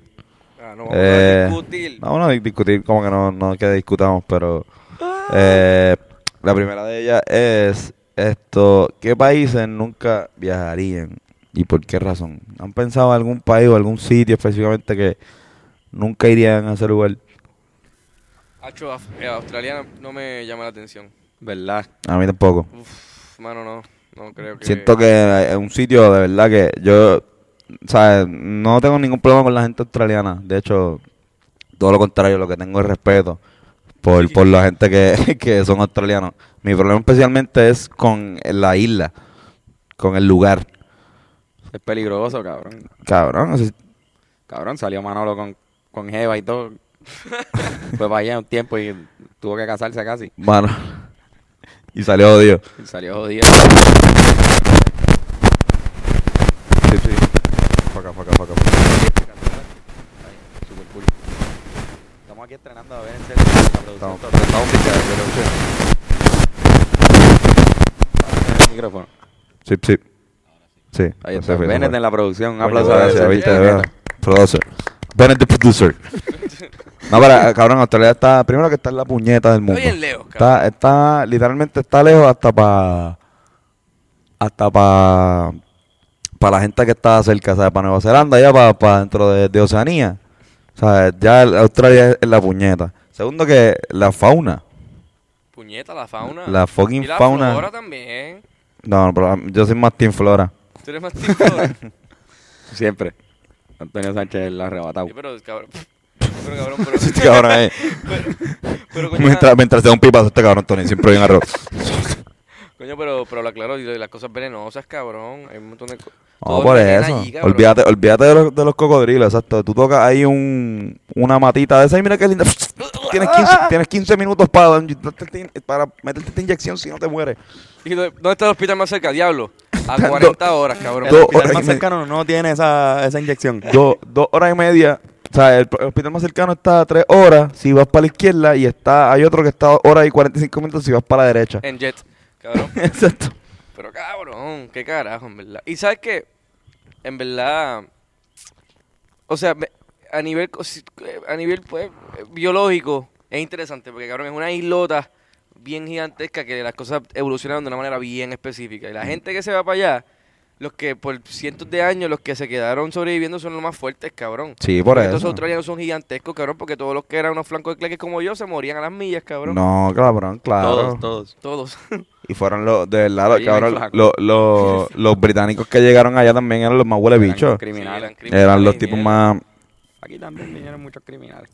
S4: Ah, no vamos
S1: Eh,
S4: a discutir.
S1: No, no, discutir como que no, no que discutamos, pero eh, la primera de ellas es esto, ¿qué países nunca viajarían y por qué razón? ¿Han pensado en algún país o algún sitio específicamente que nunca irían a ese lugar?
S4: Eh, australiana no me llama la atención.
S2: ¿Verdad?
S1: A mí tampoco.
S4: Uf, mano, no. No creo que...
S1: Siento que es un sitio de verdad que yo, ¿sabes? No tengo ningún problema con la gente australiana. De hecho, todo lo contrario, lo que tengo es respeto por, por la gente que, que son australianos. Mi problema especialmente es con la isla, con el lugar.
S2: Es peligroso, cabrón.
S1: Cabrón, así-
S2: Cabrón, salió Manolo con, con Jeva y todo. Fue para allá un tiempo y tuvo que casarse casi.
S1: mano. Y salió odio.
S2: Y salió jodido.
S1: Sí, sí. Faca, faca, faca, faca.
S2: Super cool. Estamos aquí estrenando a ver en serio la producción.
S1: Estamos, estamos picados, sé.
S2: El micrófono.
S1: Sí, sí. Sí.
S2: Ahí está. Bennett en la producción. Un aplauso a
S1: gracias, viste, de verdad. Producer. Bennett the producer. No, pero cabrón, Australia está, primero que está en la puñeta del mundo.
S4: Estoy en lejos, cabrón.
S1: Está, está, literalmente está lejos hasta para, hasta para, para la gente que está cerca, ¿sabes? Para Nueva Zelanda, ya para, para dentro de, de Oceanía. O sea, ya Australia es, es la puñeta. Segundo que la fauna,
S4: Puñeta, la fauna.
S1: la fucking
S4: y la
S1: fauna.
S4: flora también.
S1: No, no, pero yo soy más team flora.
S4: Tú eres más team flora.
S2: Siempre. Antonio Sánchez la arrebatado.
S4: Sí, pero, cabrón. Pero, cabrón, pero...
S1: Este cabrón ahí.
S4: pero, coño,
S1: Mientras, mientras se da un pipazo este cabrón, Tony, siempre bien arroz.
S4: coño, pero, pero lo de las cosas venenosas, cabrón. Hay un montón de cosas.
S1: No, por eso. olvídate, olvídate de los, de los cocodrilos, exacto. Tú tocas ahí un, una matita de esa y mira qué linda. Tienes 15, tienes 15 minutos para, meterte esta inyección si no te mueres.
S4: ¿Y dónde está el hospital más cerca? Diablo. A
S1: Do-
S4: 40 horas, cabrón.
S2: El hospital más cercano no tiene esa, esa inyección.
S1: Dos, dos horas y media. O sea, el, hospital más cercano está a tres horas si vas para la izquierda y está hay otro que está a hora y 45 minutos si vas para la derecha.
S4: En jet, cabrón.
S1: Exacto.
S4: Pero cabrón, qué carajo, en verdad. Y sabes que, en verdad, o sea, a nivel, cosi- a nivel pues, biológico, es interesante, porque cabrón, es una islota bien gigantesca que las cosas evolucionaron de una manera bien específica. Y la gente que se va para allá, los que por cientos de años, los que se quedaron sobreviviendo son los más fuertes, cabrón.
S1: Sí, por
S4: Porque
S1: eso.
S4: Estos australianos son gigantescos, cabrón, porque todos los que eran unos flancos de cleques como yo se morían a las millas, cabrón.
S1: No, cabrón, claro.
S2: Todos, todos.
S4: Todos.
S1: Y fueron los, de verdad, los, cabrón, los, los, los británicos que llegaron allá también eran los más huele
S2: Eran
S1: bichos.
S2: criminales.
S4: Sí,
S1: Eran los
S4: criminales,
S1: tipos más...
S2: Aquí también vinieron muchos criminales.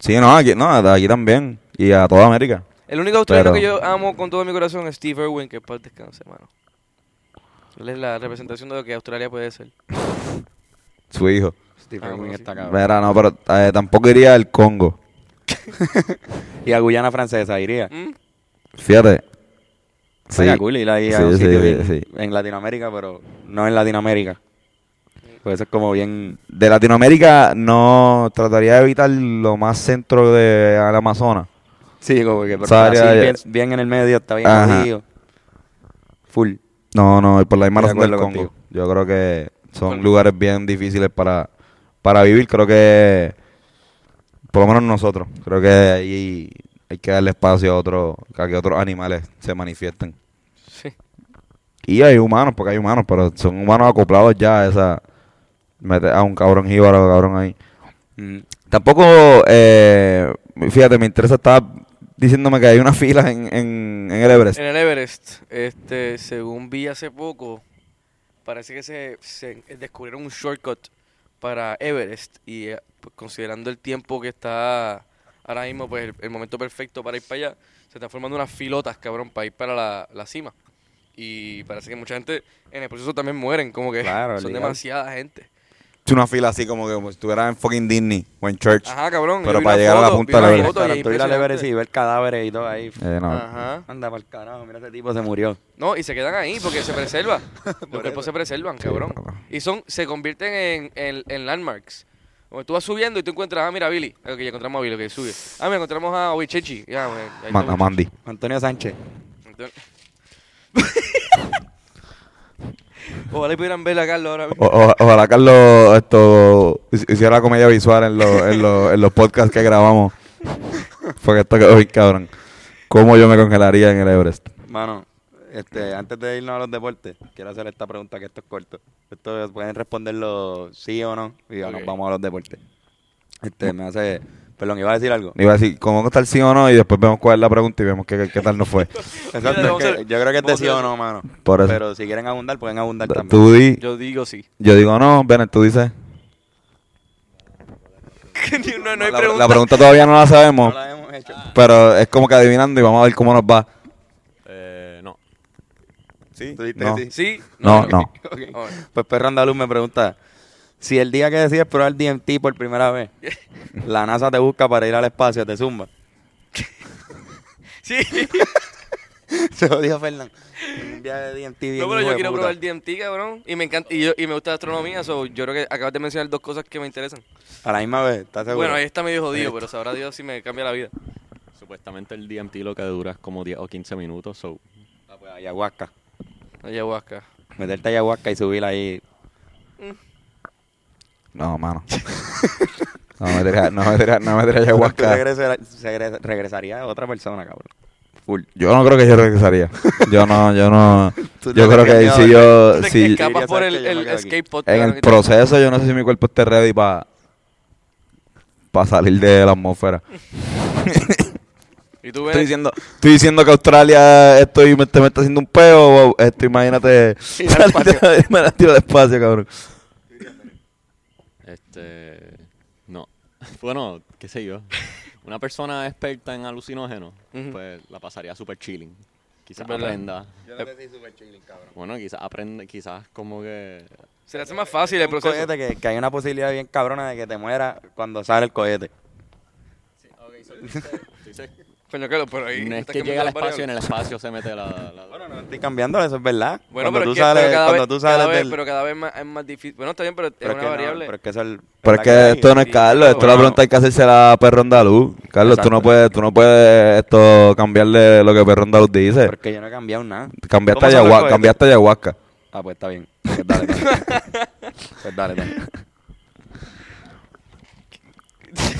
S1: Sí, no, aquí, no, aquí también. Y a toda América.
S4: El único australiano
S1: Pero-
S4: que yo amo con todo mi corazón es Steve Irwin, que paz descanse, mano. Él es la representación de lo que Australia puede ser.
S1: Su hijo.
S2: Steve
S4: Ah, bueno,
S2: está cabrón.
S1: No, pero eh, tampoco iría al Congo.
S2: Y a Guyana Francesa iría.
S4: ¿Mm?
S1: Fíjate. Sí.
S2: Sería cool ir ahí a
S1: Sí,
S2: un
S1: sí,
S2: sitio
S1: sí,
S2: bien-
S1: sí.
S2: en Latinoamérica, pero no en Latinoamérica. Pues eso es como bien...
S1: De Latinoamérica no trataría de evitar lo más centro de al Amazonas.
S2: Sí, como que pero
S1: Esa área
S2: bien, bien en el medio, está bien
S1: Ajá.
S2: jodido. Full.
S1: No, no, y por la misma
S2: Estoy de
S1: razón del Congo.
S2: contigo.
S1: Yo creo que son lugares bien difíciles para, para vivir. Creo que, por lo menos nosotros, creo que ahí hay que darle espacio a, otro, a que otros animales se manifiesten.
S4: Sí.
S1: Y hay humanos, porque hay humanos, pero son humanos acoplados ya a esa... Mete a un cabrón jíbaro, cabrón ahí.
S2: Mm.
S1: Tampoco, eh, fíjate, me interesa, estaba diciéndome que hay una fila en, en, en el Everest.
S4: En el Everest, este, según vi hace poco, parece que se, se descubrieron un shortcut para Everest y eh, pues, considerando el tiempo que está ahora mismo, pues el, el momento perfecto para ir para allá, se están formando unas filotas, cabrón, para ir para la, la cima. Y parece que mucha gente en el proceso también mueren, como que
S2: Claro,
S4: son
S2: legal.
S4: demasiada gente.
S1: Una fila así como que como si estuvieras en fucking Disney o en church.
S4: Ajá, cabrón.
S1: Pero para llegar a la punta
S4: y es
S2: Para tú ir al Everest
S4: impresionante.
S2: y ver cadáveres y todo ahí.
S1: Eh, no.
S4: Ajá.
S2: Anda para el carajo, mira ese tipo se murió.
S4: No, y se quedan ahí porque se preserva. Los cuerpos se preservan, cabrón. Y son, se convierten en, en, en landmarks. Como tú vas subiendo y tú encuentras, ah, mira, Billy. Ok, ya encontramos a Billy, que sube. Ah, mira, encontramos a Obichechi. Ya,
S1: Man- a. Mandy.
S2: Antonio Sánchez.
S4: Entonces- Ojalá y pudieran ver a Carlos ahora mismo.
S1: O- o- ojalá Carlos esto hic- hiciera la comedia visual en, los en, los en los podcasts que grabamos. Porque esto quedó bien cabrón. ¿Cómo yo me congelaría en el Everest?
S2: Mano, este, antes de irnos a los deportes, quiero hacer esta pregunta que esto es corto. Esto pueden responderlo sí o no y ya nos vamos a los deportes. Este, me hace... Perdón, iba a decir algo.
S1: Iba a decir, ¿cómo está el sí o no? Y después vemos cuál es la pregunta y vemos qué, qué tal nos fue.
S2: Exacto, es que yo creo que es de sí o no, mano.
S1: Por eso.
S2: Pero si quieren abundar, pueden abundar también.
S1: Tú di,
S4: Yo digo sí.
S1: yo digo no, Bennett, tú dices.
S4: no, no hay
S1: La,
S4: pregunta.
S1: la pregunta todavía no la
S2: No
S1: sabemos,
S2: la hemos hecho.
S1: pero es como que adivinando y vamos a ver cómo nos va.
S5: Eh, no.
S1: ¿Sí?
S2: ¿Tú dijiste
S1: No.
S2: sí?
S4: Sí.
S1: No, no.
S2: Pues Perro Andaluz me pregunta, si el día que decides probar DMT por primera vez, la NASA te busca para ir al espacio, te zumba.
S4: Sí.
S2: Se lo dijo Fernán. Un viaje de DMT bien
S4: No, pero yo quiero
S2: puta.
S4: probar DMT, cabrón. Y me encanta, y, yo, y me gusta la astronomía, so yo creo que acabas de mencionar dos cosas que me interesan.
S2: A la misma vez, ¿estás seguro?
S4: Bueno, ahí está medio jodido, pero sabrá Dios si me cambia la vida.
S5: Supuestamente el DMT lo que dura es como 10 o 15 minutos. So,
S2: Ah, pues, ayahuasca.
S4: Ayahuasca.
S2: Meterte ayahuasca y subir ahí.
S1: No, mano. No me diría, no me no me ayahuasca.
S2: regresar- regre- regresaría otra persona, cabrón. Full.
S1: Yo no creo que yo regresaría. Yo no, yo no.
S2: Tú
S1: Yo creo que si yo,
S4: te
S1: si
S4: escapas por el, el escape pod.
S1: en el proceso yo no sé si mi cuerpo esté ready para para salir de la atmósfera.
S4: Y tú
S1: Estoy
S4: ves.
S1: diciendo, estoy diciendo que Australia estoy me, te me está haciendo un peo, esto imagínate me la tiro al espacio, cabrón.
S5: Este. No. Bueno, qué sé yo. Una persona experta en alucinógenos, pues la pasaría súper chilling. Quizás aprenda.
S2: Yo no sé si super chilling, cabrón.
S5: Bueno, quizás aprende, quizás como que.
S4: Se le hace más fácil el proceso.
S2: cohete que, que hay una posibilidad bien cabrona de que te muera cuando sale el cohete.
S4: Coño, Carlos, pero ahí.
S5: No es que llega al espacio y en el espacio se mete la. la-
S2: Bueno, no estoy cambiando, eso es verdad.
S4: Bueno,
S2: cuando
S4: pero,
S2: tú
S4: es que,
S2: sales,
S4: pero cada
S2: cuando
S4: vez,
S2: tú
S4: cada
S2: sales
S4: vez-
S2: del...
S4: pero cada vez más, es más difícil. Bueno, está bien, pero,
S2: pero
S4: es una
S2: que no,
S4: variable.
S2: pero es que es el-
S1: Pero es
S2: ¿verdad
S1: que
S2: hay?
S1: esto no es Carlos, esto
S2: no,
S1: la pregunta hay que hacerse a Perro Andaluz. Carlos, tú no puedes, tú no puedes esto cambiarle lo que Perro Andaluz dice.
S2: Porque yo no he cambiado nada.
S1: Cambiaste
S2: ¿Cómo son los
S1: ayahuasca, cambiaste ayahuasca.
S2: Ah, pues está bien. Pues dale, dale. pues dale, dale.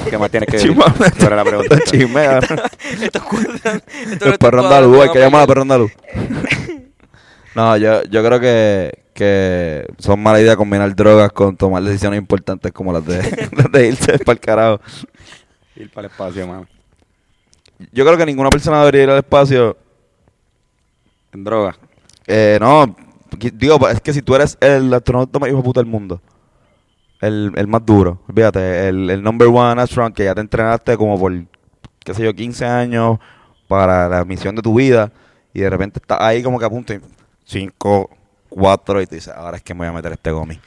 S2: ¿Qué más tienes que decir la pregunta?
S1: Chisme, cabrón.
S4: Estos cuadran-
S1: El perro andaluz, hay que llamar a
S4: manera.
S1: perro andaluz. No, yo, yo creo que, que son mala idea combinar drogas con tomar decisiones importantes como las de, las de irse para el carajo.
S2: Ir para el espacio, mano.
S1: Yo creo que ninguna persona debería ir al espacio.
S2: En droga.
S1: Eh, no, digo, es que si tú eres el astronauta más hijo de puta del mundo, el, el más duro, fíjate, el, el number one astronaut que ya te entrenaste como por, qué sé yo, 15 años para la misión de tu vida y de repente estás ahí como que a punto y 5, 4 y te dices, ahora es que me voy a meter este gomi.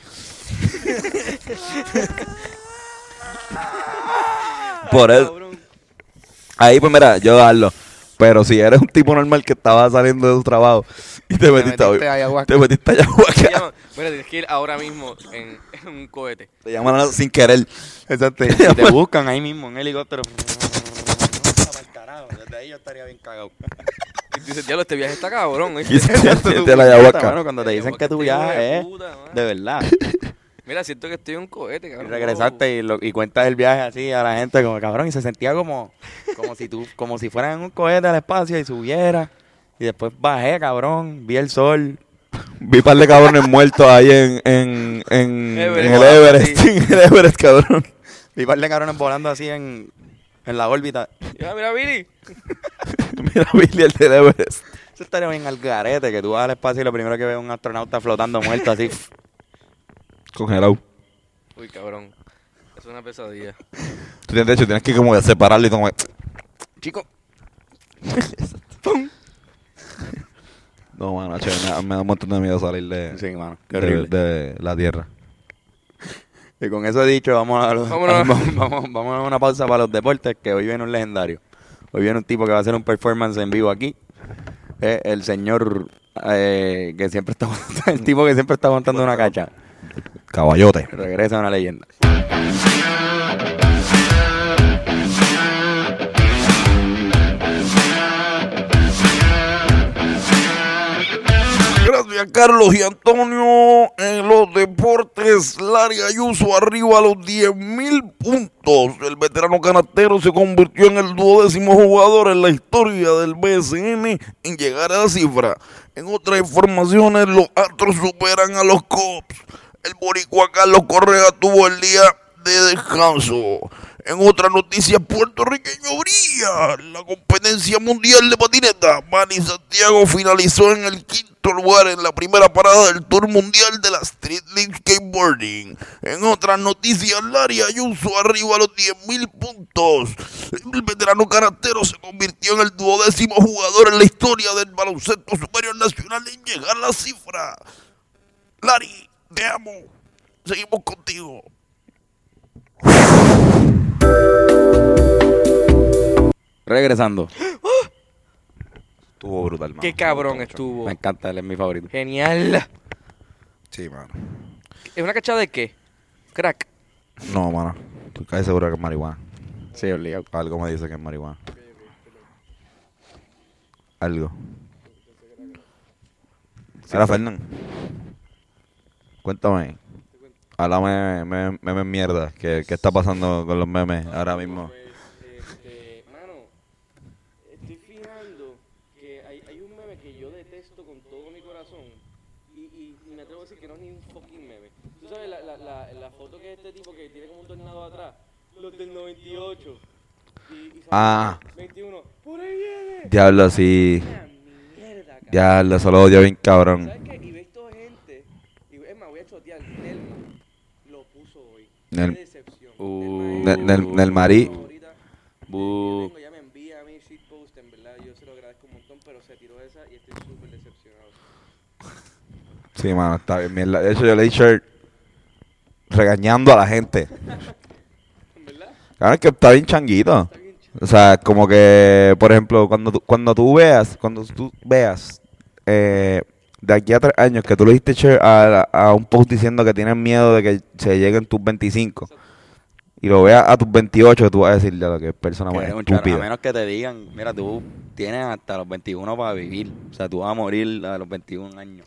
S1: por eso, ahí pues mira, yo darlo. Pero si eres un tipo normal que estaba saliendo de tu trabajo y te, metiste,
S2: metiste ayahuasca.
S1: te metiste
S4: Se
S1: ayahuasca,
S4: Mira, tienes que ir ahora mismo en, en un cohete.
S1: te llaman sin querer.
S2: Exacto. Y te buscan ahí mismo en helicóptero. Para el carajo. Desde ahí yo estaría bien cagado.
S4: Y tú dices, diablo, este viaje está cabrón. ¿oíste?
S1: Y se
S2: Exacto,
S1: siente
S2: tu
S1: la ayahuasca.
S2: mano, cuando te dicen que tu
S4: Este
S2: viaje es de verdad.
S4: Mira, siento que estoy en un cohete,
S2: Y
S4: cabrón.
S2: regresaste y, lo- y cuentas el viaje así a la gente como cabrón y se sentía como como si tú como si fueran en un cohete al espacio y subiera y después bajé cabrón vi el sol
S1: Vi par de cabrones muertos ahí en, en, en,
S4: Everest.
S1: en el Everest.
S4: Sí.
S1: En el Everest, cabrón.
S2: vi par de cabrones volando así en, en la órbita
S4: Ya, mira, Billy.
S1: Mira, Billy, el del Everest.
S2: eso estaría bien al garete que tú vas al espacio y lo primero que ves es un astronauta flotando muerto así
S1: Congelado.
S4: Uy, cabrón. Es una pesadilla.
S1: Tú tienes, de hecho, tienes que como separarlo y como
S2: chico
S1: No, mano, che, me, da- me da un montón de miedo salir de,
S2: sí mano qué
S1: de,
S2: horrible
S1: de la Tierra.
S2: Y con eso dicho, vamos a, los- vamos, vamos- vamos a una pausa para los deportes, que hoy viene un legendario. Hoy viene un tipo que va a hacer un performance en vivo aquí. El señor eh, que siempre está el tipo que siempre está montando una cacha.
S1: Caballote.
S2: Regresa una leyenda.
S1: Gracias, Carlos y Antonio. En los deportes, Larry Ayuso arriba a los 10 mil puntos. El veterano canastero se convirtió en el duodécimo jugador en la historia del BSN en llegar a la cifra. En otras informaciones, los Astros superan a los Cubs. El boricua Carlos Correa tuvo el día de descanso. En otra noticia, puertorriqueño brilla. La competencia mundial de patineta. Manny Santiago finalizó en el quinto lugar en la primera parada del Tour Mundial de la Street League Skateboarding. En otras noticias, Larry Ayuso arriba a los 10.000 puntos. El veterano canastero se convirtió en el duodécimo jugador en la historia del baloncesto superior nacional en llegar a la cifra. Larry, te amo. Seguimos contigo.
S2: Regresando.
S1: Estuvo brutal, mano.
S4: Qué cabrón estuvo.
S2: Me encanta, él es mi favorito.
S4: Genial.
S1: Sí, mano.
S4: ¿Es una cachada de qué? Crack.
S1: No, mano. Estoy casi seguro que es marihuana.
S2: Sí, obligado.
S1: Algo me dice que es marihuana. Algo. Ahora, Fernán. Cuéntame. Háblame memes meme mierda. ¿Qué, ¿Qué está pasando con los memes ahora mismo?
S4: Este, mano, estoy fijando que hay, un meme que yo detesto con todo mi corazón y, y, y me atrevo a decir que no es ni un fucking meme. ¿Tú sabes la, la, la, foto que es este tipo que tiene como un tornado atrás? Los del 98. Y, y
S1: Ah.
S4: 21. ¡Por ahí viene!
S1: Diablo, sí.
S4: Mierda.
S1: Diablo, eso lo odio bien cabrón.
S4: ¿Sabes qué? Y ves toda gente. Y es más, voy a chotear. Nelma lo puso hoy.
S1: Nel-.
S2: Uh.
S1: Nel- Nel-
S2: Bu.
S4: vengo, ya me envía a mí shitpost, en verdad yo se lo agradezco un montón, pero se tiró esa y estoy súper decepcionado.
S1: Sí, mano, está bien mierda. De hecho, yo le he dicho regañando a la gente.
S4: ¿En verdad?
S1: Claro, es que está bien changuito. O sea, como que, por ejemplo, cuando tú, cuando tú veas, cuando tú veas eh, de aquí a tres años que tú le diste share a, a un post diciendo que tienes miedo de que se lleguen tus 25 y lo veas a tus 28, tú vas a decir, ya lo que es persona más
S2: charro, a
S1: estúpida.
S2: menos que te digan, mira, tú tienes hasta los 21 para vivir. O sea, tú vas a morir a los 21 años.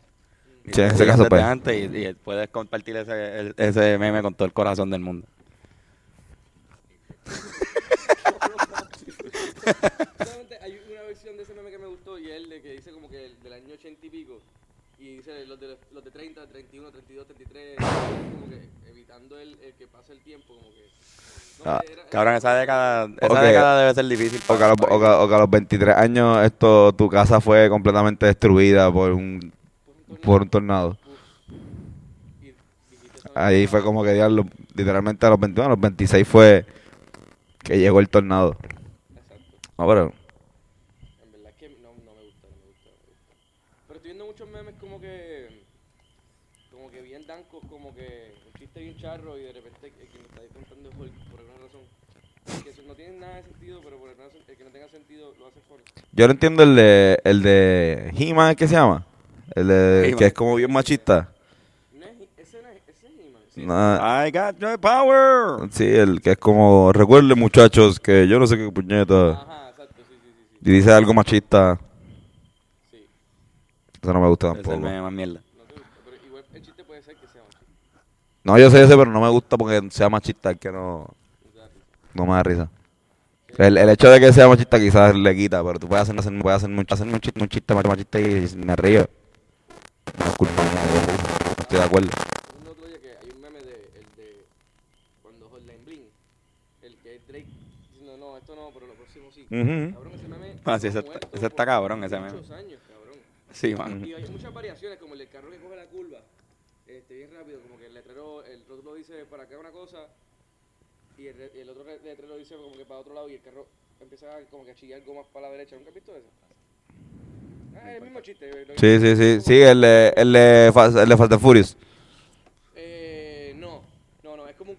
S2: Y
S1: Sí, en ese caso, pues.
S2: antes y, y puedes compartir ese, el- ese meme con todo el corazón del mundo.
S4: Hay una versión de ese meme que me gustó y es el de que dice como que el del año 80 y pico. Y dice los de, los de 30, 31, 32, 33, como que evitando el, el que pase el tiempo, como que... no,
S1: Ah,
S4: era-
S2: Cabrón, esa década, esa
S1: Ok.
S2: década debe ser difícil.
S1: O que, a los, o que- o que a los 23 años esto tu casa fue completamente destruida por un, por un tornado. Ahí fue como que diablo, literalmente a los 21, a los 26 fue que llegó el tornado.
S4: Exacto.
S1: No, pero
S4: En verdad es que no, no me gusta, no me gusta, no me gusta. Pero estoy viendo muchos memes como que. Como que bien dancos, como que un chiste bien charro y de repente el que me está contando es por, por alguna razón. Que eso no tiene nada de sentido, pero por alguna razón el que no tenga sentido lo hace por.
S1: Yo no entiendo el de el de He-Man, ¿qué se llama? El de que es como bien machista.
S4: No es, ese no es, ese es He-Man. Sí,
S1: No,
S2: I got the power.
S1: sí, el que es como recuerden muchachos que yo no sé qué puñeta
S4: Ajá, exacto, sí, sí, sí.
S1: y dice algo machista.
S4: Sí.
S1: Eso no me gusta
S2: Es el
S1: tampoco.
S2: meme más mierda.
S4: No te gusta, pero igual el chiste puede ser que sea machista.
S1: No, yo sé ese, pero no me gusta porque sea machista, que no no me da risa. El, el hecho de que sea machista quizás le quita, pero tú puedes hacer, hacer, puedes hacer, mucho, hacer un chiste, un chiste machista y me río. No es culpa mía, no estoy de acuerdo.
S4: el otro día que hay un meme de el de cuando Hotline Bling, el que es Drake diciendo no, esto no, pero lo próximo sí.
S1: Ujú.
S4: Cabrón, ese meme.
S2: Ah, sí, ese ese está cabrón, ese meme.
S4: Muchos años, cabrón.
S2: Sí, man.
S4: Y hay muchas variaciones, como el del carro que coge la curva, este, bien rápido, como que el letrero, el rótulo dice para acá una cosa, y el, re- el otro re- letrero dice como que para otro lado, y el carro empieza a, como que a chillar gomas para la derecha. ¿Nunca has visto eso? Ah, es el mismo chiste. lo que-
S1: Sí, sí, sí, sí, el de, el de, Fast, el de Fast and Furious.
S4: Eh, no, no, no, es como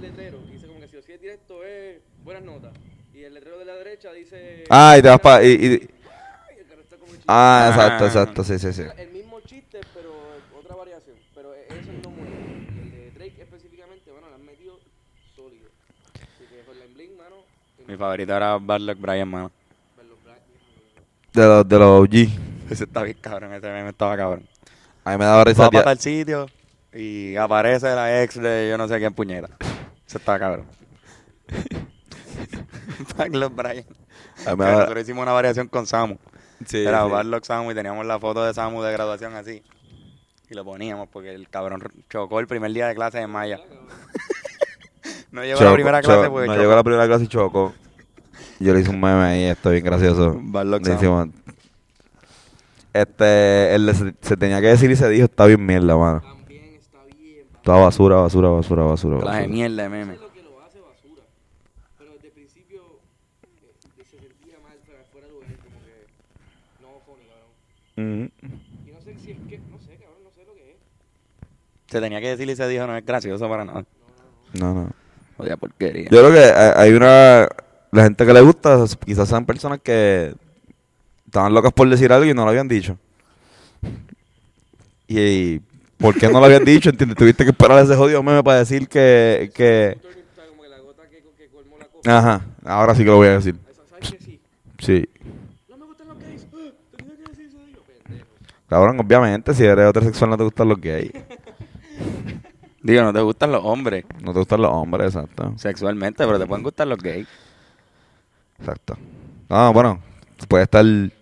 S4: letreros y dice como que si lo sigues directo es buenas notas. Y el letrero de la derecha dice...
S1: Ah, y te vas para... Y, y-
S4: el carro está chiste.
S1: Ah,
S2: Ah.
S1: exacto, exacto, sí, sí, sí.
S4: El mismo chiste, pero otra variación. Pero e- eso no muere. El de Drake específicamente, bueno, le han metido sólido. Así que Hotline Bling, mano...
S2: Mi favorito era Bad Luck Brian, mano.
S1: De los, de los OG.
S2: Ese está bien cabrón, ese meme estaba cabrón.
S1: A mí me daba risa.
S2: Va
S1: tía.
S2: para tal sitio y aparece la ex de yo no sé quién puñeta. Ese estaba cabrón. Bad Luck Brian.
S1: A mí me
S2: Que
S1: daba-
S2: Nosotros hicimos una variación con Samu.
S1: Sí,
S2: Era
S1: sí.
S2: Bad Luck Samu y teníamos la foto de Samu de graduación así. Y lo poníamos porque el cabrón chocó el primer día de clase de Maya. no llegó a la primera clase porque
S1: No llegó a la primera clase y chocó. Yo le hice un meme ahí, esto bien gracioso.
S2: Luck,
S1: Le hicimos- Este, el de se, se tenía que decir y se dijo, está bien mierda, mano.
S4: También está bien. pa-
S1: Toda basura, basura, basura, basura.
S2: Clase de
S1: basura.
S2: mierda de meme.
S4: es lo que lo hace basura. Pero desde el principio eh, se sentía mal fuera, fuera de lugar, como que no funny, cabrón.
S1: Ujú.
S4: Y no sé si es que, no sé, cabrón, no sé lo que es.
S2: Se tenía que decir y se dijo, no es gracioso para nada.
S1: No, no.
S2: Oye, porquería.
S1: Yo creo que hay una... La gente que le gusta, quizás sean personas que estaban locas por decir algo y no lo habían dicho. Y, ¿por qué no lo habían dicho? ¿Entiendes? Tuviste que esperar ese jodido meme para decir que... que... Ajá, ahora sí que lo voy a decir.
S4: Esa- ¿Sabes que sí?
S1: Cabrón, obviamente, si eres heterosexual no te gustan los gays.
S2: Digo, no te gustan los hombres
S1: No te gustan los hombres, exacto.
S2: sexualmente, pero te pueden gustar los gays.
S1: Exacto. No, bueno, puede estar... Te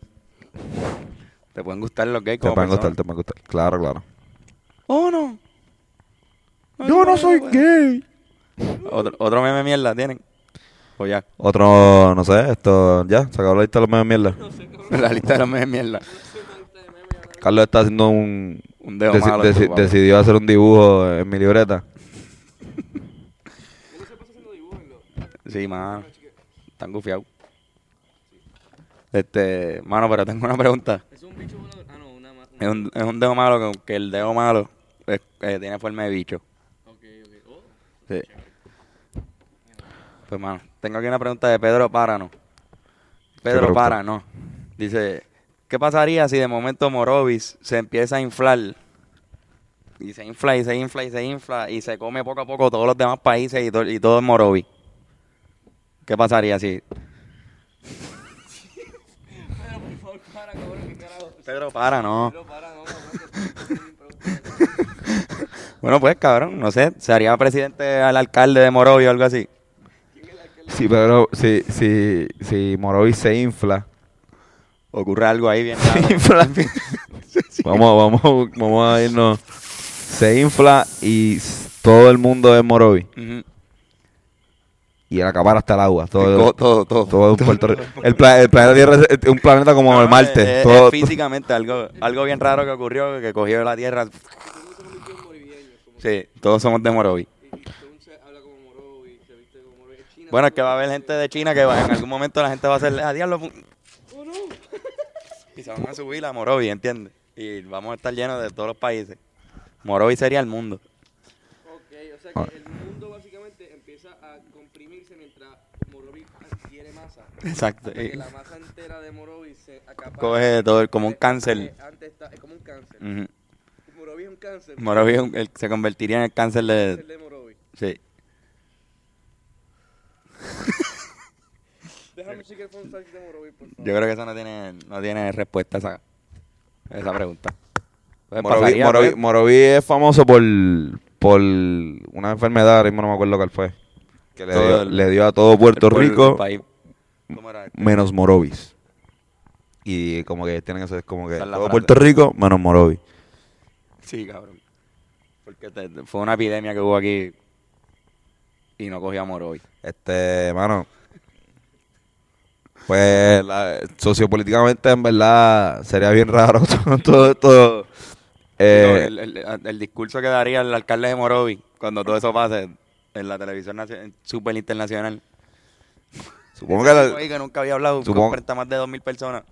S2: Te pueden gustar los gays como
S1: pueden gustar, te pueden gustar. Claro, claro.
S2: Oh, no.
S1: Yo no soy gay.
S2: Otro, otro meme mierda tienen. O ya.
S1: Otro, no sé, esto, ya, se acabó la lista de los memes mierda.
S2: La lista de los memes mierda.
S1: Carlos está haciendo un...
S2: Un dedo
S1: deci-
S2: malo.
S1: deci- decidió hacer un dibujo en mi libreta.
S4: ¿Cómo se pasa haciendo dibujos en los-
S2: Sí, mano. Están gufiados. Este, mano, pero tengo una pregunta.
S4: ¿Es un bicho volador? Ah, no, una más.
S2: Es un, es un dedo malo que, que el dedo malo es- eh, tiene forma de bicho.
S4: Ok, ok. Oh,
S2: Sí. Pues, mano, tengo aquí una pregunta de Pedro Párano. Pedro
S1: pregunta?
S2: Párano. Dice, ¿qué pasaría si de momento Morovis se empieza a inflar? Y se infla y se infla y se infla y se come poco a poco todos los demás países y, to- y todo es Morovis. ¿Qué pasaría si...
S4: Pero por favor, para, cabrón, qué carajo.
S2: Pedro
S4: para, no, no, no.
S2: Bueno, pues, cabrón, no sé, se haría presidente al alcalde de Morovis o algo así.
S1: Sí, pero si, si, si Morovis se infla,
S2: Ocurre algo ahí bien
S1: infla. vamos, vamos, vamos a irnos. Se infla y todo el mundo es Morovis.
S2: Ujú.
S1: Y él acapara hasta el agua.
S2: todo,
S1: Todo,
S2: todo, todo.
S1: todo Puerto Rico. El, pla- el planeta Tierra es un planeta como
S2: No,
S1: el Marte.
S2: es-
S1: todo,
S2: es físicamente algo, algo bien raro que ocurrió, que cogió la Tierra. Sí, todos somos de Morovis.
S4: Y según se habla como moro y se viste como moro. Es China.
S2: Bueno, es que va a haber gente de China que va, en algún momento la gente va a hacer, a diablo. Pu-".
S4: Oh, no.
S2: Y se van a subir a Morovis, ¿entiendes? Y vamos a estar llenos de todos los países. Morovis sería el mundo.
S4: Ok, o sea que el mundo básicamente empieza a comprimirse mientras Morovis adquiere masa.
S2: Exacto.
S4: Hasta que la masa entera de Morovis se acapara.
S2: coge todo, como un cáncer.
S4: Eh, Antes está, es como un cáncer.
S2: Ujú.
S4: Morovis es un cáncer.
S2: Morovis es un- el- se convertiría en el cáncer
S4: Cáncer
S2: de...
S4: de Morovis.
S2: Sí.
S4: De Morovis, por favor.
S2: Yo creo que eso no tiene, no tiene respuesta esa, esa pregunta. Pues
S1: Morovis,
S2: pasaría,
S1: Morovis-
S2: pues.
S1: Es famoso por, por una enfermedad, ahora mismo no me acuerdo cuál fue. Que le, dio,
S2: el-
S1: le dio a todo Puerto
S2: El
S1: Rico
S2: el país. ¿Cómo era?
S1: menos Morovis. Y como que tienen eso, es como que todo
S2: frase.
S1: Puerto Rico menos Morovis.
S2: Sí, cabrón. Porque te- te- fue una epidemia que hubo aquí y no cogía Morovis.
S1: Este, mano. Pues la- sociopolíticamente en verdad sería bien raro todo, esto. Eh,
S2: el, el- el discurso que daría el alcalde de Morovis cuando todo eso pase en la televisión super internacional.
S1: supongo que la-
S2: que nunca había hablado
S1: Supongo-
S2: con frente a más de 2.000 personas.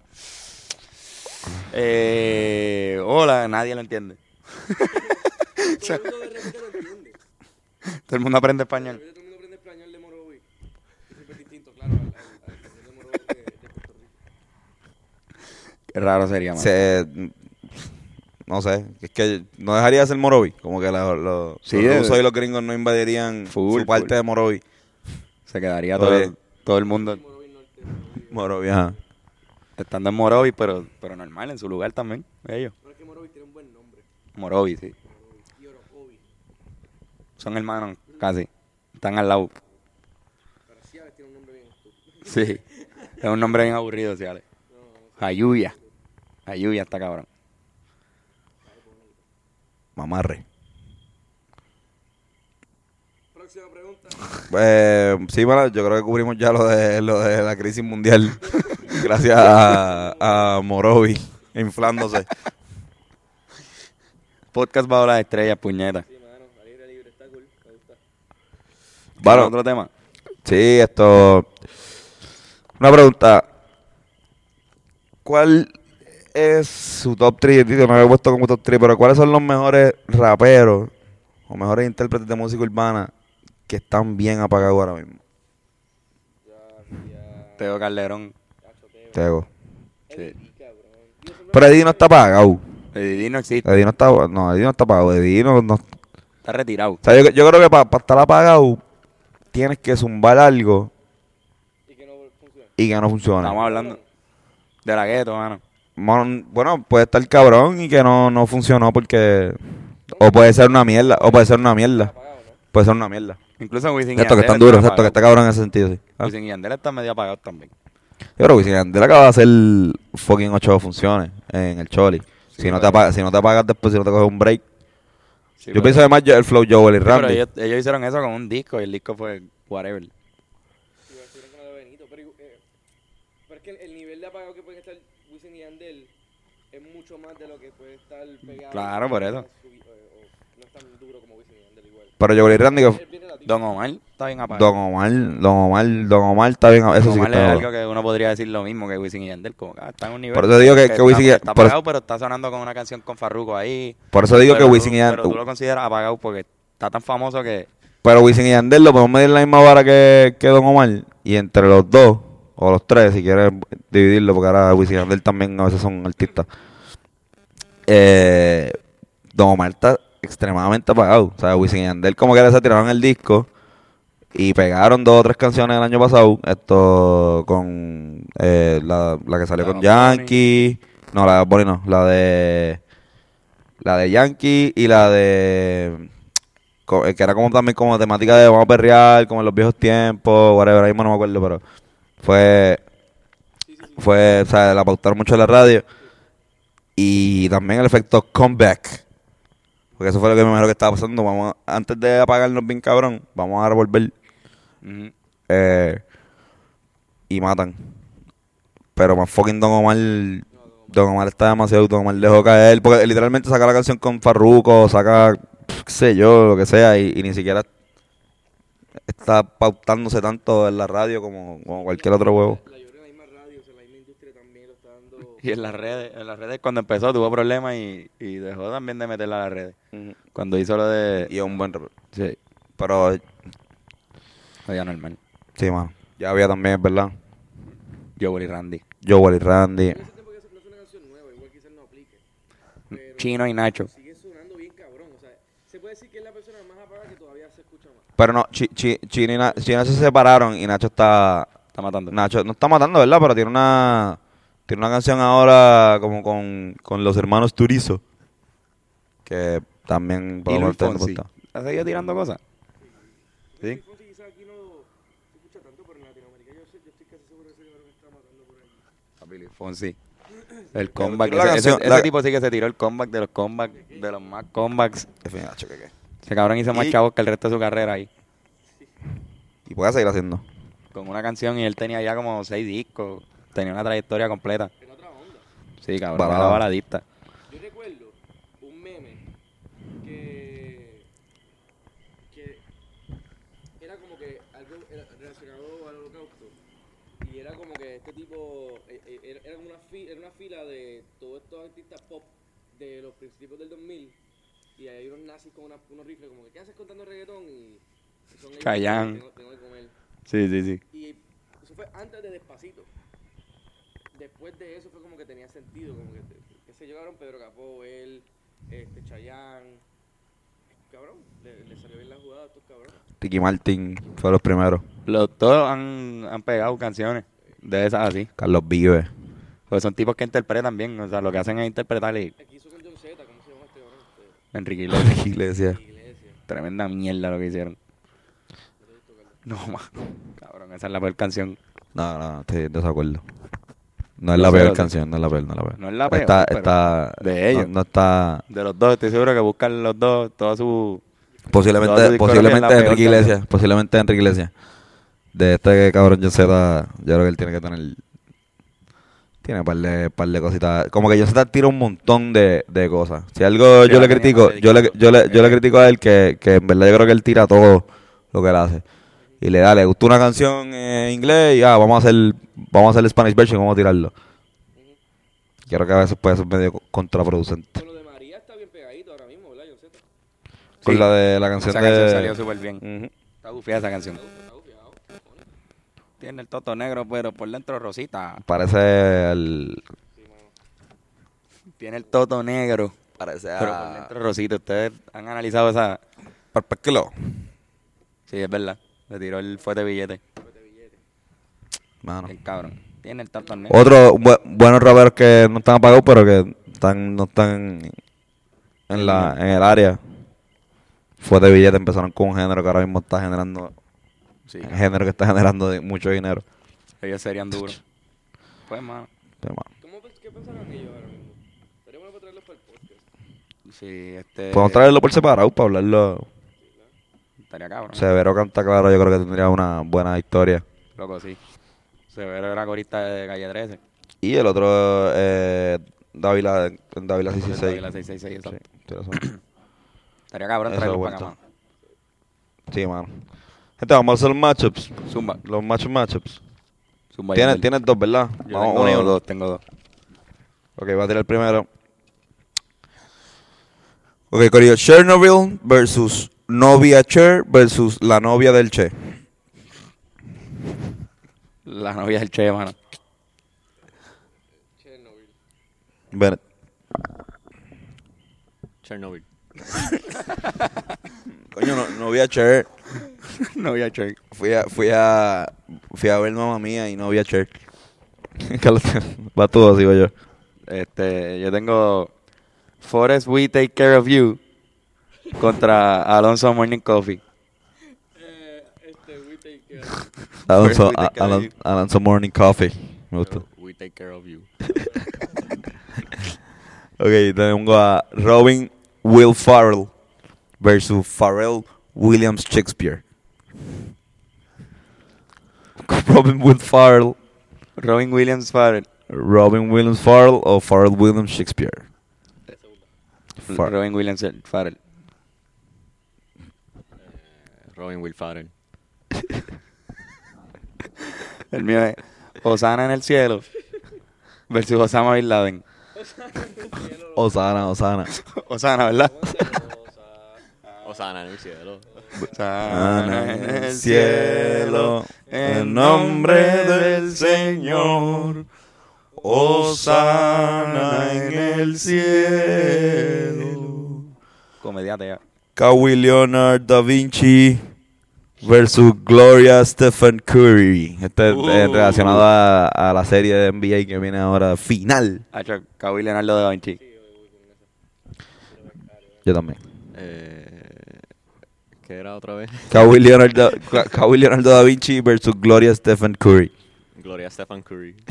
S2: Eh, hola, nadie lo entiende.
S4: Todo el mundo
S2: aprende español
S4: de Morovi. Es súper distinto, claro, al, al, al español de Morovi de, de Puerto Rico.
S2: Qué raro sería, mano.
S1: Se, no sé, es que no dejaría de ser Morovi. Como que la- lo-
S2: Sí,
S1: los
S2: de-
S1: rusos y los gringos no invadirían
S2: Full,
S1: su parte
S2: full.
S1: de Morovi.
S2: Se quedaría todo, todo el mundo
S4: Morovi
S1: ajá.
S2: estando en Morovi, pero, pero normal, en su lugar también. Ellos.
S4: Pero es que Morovi tiene un buen nombre.
S2: Morovi, sí.
S4: Morovi.
S2: Son hermanos, casi. Están al lado.
S4: Pero Ciales tiene un nombre bien estúpido.
S2: Sí. Es un nombre bien aburrido, sí, Ale. Ayuya. Ayuya está cabrón.
S1: Mamarre.
S4: Próxima pregunta.
S1: Eh, sí, bueno, yo creo que cubrimos ya lo de, lo de la crisis mundial. gracias a, a Morovi inflándose.
S2: Podcast bajo las estrellas, puñeta.
S4: Sí, mano. La libre libre está cool. Me gusta.
S1: Bueno,
S2: otro tema.
S1: Sí, esto. Una pregunta. ¿Cuál es su top 3? Digo, no lo he puesto como top 3, pero ¿cuáles son los mejores raperos o mejores intérpretes de música urbana que están bien apagados ahora mismo?
S2: Teo Calderón.
S1: Tego.
S2: Sí.
S1: Pero Eddie no está apagado.
S2: Eddie no existe.
S1: Eddie no está, no, Eddie no está apagado. Eddie no, no- o
S2: Está retirado.
S1: sea, yo, yo creo que para estar apagado tienes que zumbar algo
S4: Y que no funciona.
S1: y que no funcione.
S2: Estamos hablando de la gueto, mano.
S1: Mon- Bueno, puede estar cabrón y que no, no funcionó porque... O puede ser una mierda, o puede ser una mierda. Puede ser una mierda.
S2: Incluso Wisin y
S1: Esto que
S2: Yandel
S1: están duros,
S2: están
S1: esto que está
S2: apagados.
S1: cabrón en ese sentido, sí. Ah.
S2: Wisin y Yandel está medio apagado también.
S1: Yo creo que si Yandel acaba de hacer fucking ocho funciones en el Choli.
S2: Sí,
S1: si, no te apagas, si no te apagas después, si no te coges un break.
S2: Sí,
S1: Yo pienso además el flow Joel y
S2: Sí, pero ellos, ellos hicieron eso con un disco y el disco fue whatever.
S4: Pero, eh, pero es que el, el nivel apagado que pueden estar Wisin y Yandel es mucho más de lo que puede estar pegado.
S2: Claro, por eso.
S4: Eh, o no es tan duro como Wisin y Yandel igual.
S1: Pero Joel y Randy, que-.
S2: Don Omar está bien apagado.
S1: Don Omar, Don Omar, Don Omar está bien, eso
S2: Don
S1: sí que está
S2: es algo que uno podría decir lo mismo que Wisin y Yandel, como que ah, está en un nivel.
S1: Por eso digo que- que
S2: está,
S1: Wisin y-
S2: está
S1: por-
S2: apagado, pero está sonando con una canción con Farruko ahí.
S1: Por eso digo
S2: Pero
S1: que
S2: tú-
S1: Wisin y
S2: Pero tú
S1: Yandel...
S2: lo consideras apagado porque está tan famoso que.
S1: Pero Wisin y Yandel lo podemos medir en la misma vara que, que Don Omar. Y entre los dos, o los tres, si quieres dividirlo, porque ahora Wisin y Yandel también a veces son artistas. Eh, Don Omar está extremadamente apagado. O sea, Wisin Yandel como que se tiraron el disco y pegaron dos o tres canciones el año pasado. Esto con eh, la, la que salió
S2: La
S1: con. Yankee. No, la de Bunny no. La de... La de Yankee y la de... eh, Que era como también como temática de vamos a perrear, como en los viejos tiempos, whatever, ahí mismo no me acuerdo, pero fue... Fue, o sea, la pautaron mucho en la radio. Y también el efecto comeback. Porque eso fue lo que me imagino que estaba pasando. Vamos a- antes de apagarnos bien cabrón, vamos a revolver eh, y matan. Pero más fucking Don Omar. Don Omar está demasiado. Don Omar dejó caer. Porque literalmente saca la canción con Farruko, saca, qué sé yo, lo que sea. Y, y ni siquiera está pautándose tanto en la radio como, como cualquier otro huevo.
S4: La lloré en la misma radio, o sea, la misma industria también lo está dando.
S2: Y en las redes, en las redes cuando empezó tuvo problemas y, y dejó también de meterla a las redes. Cuando hizo lo de.
S1: Y es un buen rapero.
S2: Sí,
S1: Pero
S2: oye, normal.
S1: sí, mano. Ya había también, es verdad.
S2: Joel y Randy.
S1: Joel y Randy.
S4: Ese tiempo que Pero
S1: no, Chi, Chi, Chino y Na- Chino se separaron y Nacho está
S2: Está matando.
S1: Nacho no está matando, ¿verdad? Pero tiene una tiene una canción ahora como con, con los hermanos Turizo. Que también
S2: Y Luis Fonsi. ¿Ha seguido tirando cosas? Sí.
S4: Fonsi.
S2: El comeback. ese,
S1: canción-
S2: ese-
S1: la-
S2: ese tipo sí que se tiró el comeback de los comebacks, de los más comebacks. Ese cabrón hizo más
S1: Y-
S2: chavos que el resto de su carrera ahí.
S1: Y puede seguir haciendo.
S2: Con una canción y él tenía ya como seis discos. Tenía una trayectoria completa.
S4: En otra onda.
S2: Sí, cabrón.
S1: Balada.
S2: Era baladista.
S4: Yo recuerdo un meme que, que era como que algo era relacionado al holocausto y era como que este tipo eh, eh, era, era una, fi- era una fila de todos estos artistas pop de los principios del 2000 y hay unos nazis con una- unos rifles como que ¿qué haces contando reggaetón? Y son ellos Tengo, tengo que comer.
S2: Sí, sí, sí.
S4: Y eso fue antes de Despacito. Después de eso fue como que tenía sentido, como que, yo, cabrón, Pedro Capó, él, este, Chayanne. Cabrón, le, le salió bien la jugada a estos cabrones.
S1: Ricky Martin fue los primeros.
S2: Los, todos han, han pegado canciones de esas así.
S1: Carlos Vive.
S2: Porque son tipos que interpretan bien. O sea, lo que hacen es interpretar y
S4: Aquí hizo con John Z, ¿cómo se llama este
S2: Enrique Iglesias.
S1: Iglesia.
S4: Iglesia.
S2: Tremenda mierda lo que hicieron. No, ma. Cabrón, esa es la peor canción.
S1: No, no, estoy en desacuerdo. No es
S2: Yo
S1: la peor canción, no es la peor, no es la peor.
S2: No es la peor,
S1: Está, está,
S2: de ellos.
S1: No, no está,
S2: De los dos, estoy seguro que buscan los dos, toda su... Toda
S1: posiblemente,
S2: es
S1: posiblemente Enrique. Iglesias, posiblemente Enrique Iglesias. De este cabrón John Z, yo creo que él tiene que tener, tiene un par de, par de cositas. Como que John Z tira un montón de, de cosas. Si algo
S2: Sí,
S1: yo le critico, yo le, yo le, yo le critico a él que, que en verdad yo creo que él tira todo lo que él hace. Y le da, le gustó una canción en inglés y ah, vamos a hacer, vamos a hacer el Spanish version, vamos a tirarlo. Creo que a veces puede ser medio contraproducente.
S4: Con lo de María está bien pegadito ahora mismo, ¿verdad, John Z?
S1: Con
S2: Sí.
S1: la de la canción
S2: Esa
S1: de...
S2: canción salió súper bien. Está bufiada esa canción. Tiene el toto negro, pero por dentro rosita.
S1: Parece el...
S2: Tiene el toto negro,
S1: Parece
S2: pero por dentro rosita. Ustedes han analizado esa...
S1: Perpétuo.
S2: Sí, es verdad. Le tiró el fuerte billete.
S1: Mano.
S2: El cabrón. Tiene el toto negro.
S1: Otros bu- buenos raperos que no están apagados, pero que están, no están en, la, en el área. Fue de billete, empezaron con un género que ahora mismo está generando,
S2: Sí,
S1: un género que está generando de- mucho dinero.
S2: ellos serían duros. Pues, mano.
S1: Pero, mano,
S4: ¿Cómo, ¿Qué pensaron ellos ahora mismo? Sería bueno para traerlos para el podcast.
S2: Sí, este...
S1: Podemos traerlo por separado para hablarlo.
S2: Estaría cabrón.
S1: Severo canta claro, yo creo que tendría una buena historia.
S2: Loco, sí. Severo era corista de Calle 13.
S1: Y el otro, eh, Dávila, Dávila 66.
S2: La 666, eso.
S1: Sí.
S2: Estaría cabrón traerlo para acá, mano.
S1: Sí, mano. Gente, vamos a hacer los matchups.
S2: Zumba.
S1: Los matchups, matchups.
S2: Zumba.
S1: Tienes, dos, ¿verdad?
S2: Yo
S1: Vamos
S2: tengo
S1: uno y
S2: dos,
S1: uno.
S2: dos, tengo dos.
S1: Ok, voy a tirar el primero. Ok, Corillo. Chernobyl versus novia Cher versus la novia del Che.
S2: La novia del Che, mano.
S4: Chernobyl.
S1: Bennett.
S5: Chernobyl.
S1: Coño, no, novia Cher.
S2: novia Che.
S1: Fui a, fui a, fui a ver mamá mía y novia Cher. Carlos, Va todo, sigo yo.
S2: Este, yo tengo Forest We Take Care of You contra Alonso Morning Coffee.
S4: Eh, este, we take care.
S1: Alonso,
S2: we take care of
S1: Alon-
S2: you.
S1: Alonso Morning Coffee. Me gusta.
S5: We take care of you.
S1: Ok, tengo a Robin Will Farrell versus Farrell Williams Shakespeare. Robin Will Farrell,
S2: Robin Williams Farrell.
S1: Robin Williams Farrell o Farrell Williams Shakespeare. Far-
S2: Robin Williams Farrell.
S5: Robin Will Farrell.
S2: El mío es Osana en el cielo versus Osama Bin Laden.
S1: Osana, Osana.
S2: Osana, ¿verdad?
S5: Osana en el cielo.
S2: Osana
S1: en el cielo, en nombre del Señor. Osana en el cielo.
S2: Comediante ya.
S1: Kawhi Leonard da Vinci versus Gloria Stephen Curry. Este es
S2: Uh.
S1: relacionado a, a la serie de NBA que viene ahora final.
S2: Kawhi Leonardo da Vinci.
S1: Yo también.
S5: Eh, ¿Qué era otra vez?
S1: Kawhi Leonard, Ka- Kawhi Leonard da Vinci versus Gloria Stephen Curry.
S5: Gloria Stefan Curry.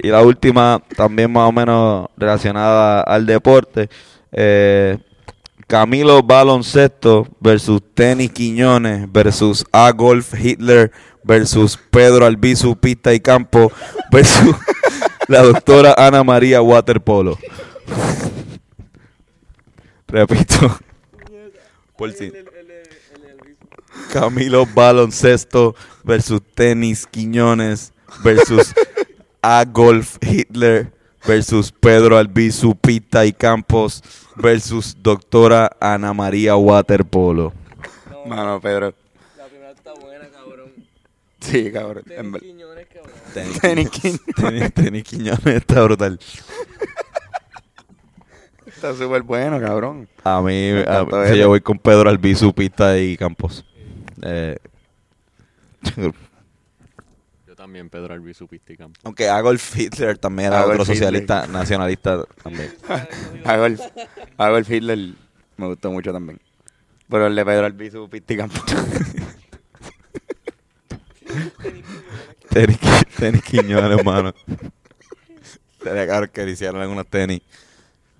S1: Y la última, también más o menos relacionada al deporte. eh, Camilo Baloncesto versus Tenis Quiñones versus A Golf Hitler versus Pedro Albizu Pista y Campo versus la doctora Ana María Waterpolo. Repito. Por si. Camilo Baloncesto versus Tenis Quiñones versus A Golf Hitler versus Pedro Albizu Pita y Campos versus doctora Ana María Waterpolo.
S2: Mano, Pedro.
S4: La primera está buena, cabrón.
S2: Sí, cabrón. en
S4: Tenis Quiñones, cabrón.
S2: Tenis King.
S1: Tenis, Tenis Quiñones está brutal.
S2: Está súper bueno, cabrón.
S1: A mí, a-
S2: ese.
S1: yo voy con Pedro Albizu Pita y Campos. Eh,
S5: Yo también, Pedro Albizu Pisticam.
S1: aunque Adolf Hitler también era
S2: Adolf
S1: otro
S2: Hitler.
S1: socialista nacionalista también.
S2: Adolf, Adolf Hitler me gustó mucho también. Pero el de Pedro Albizu Pisticampo.
S1: Tenis, Qui- tenis Quiñones, hermano. Sería caro que le hicieran algunos tenis.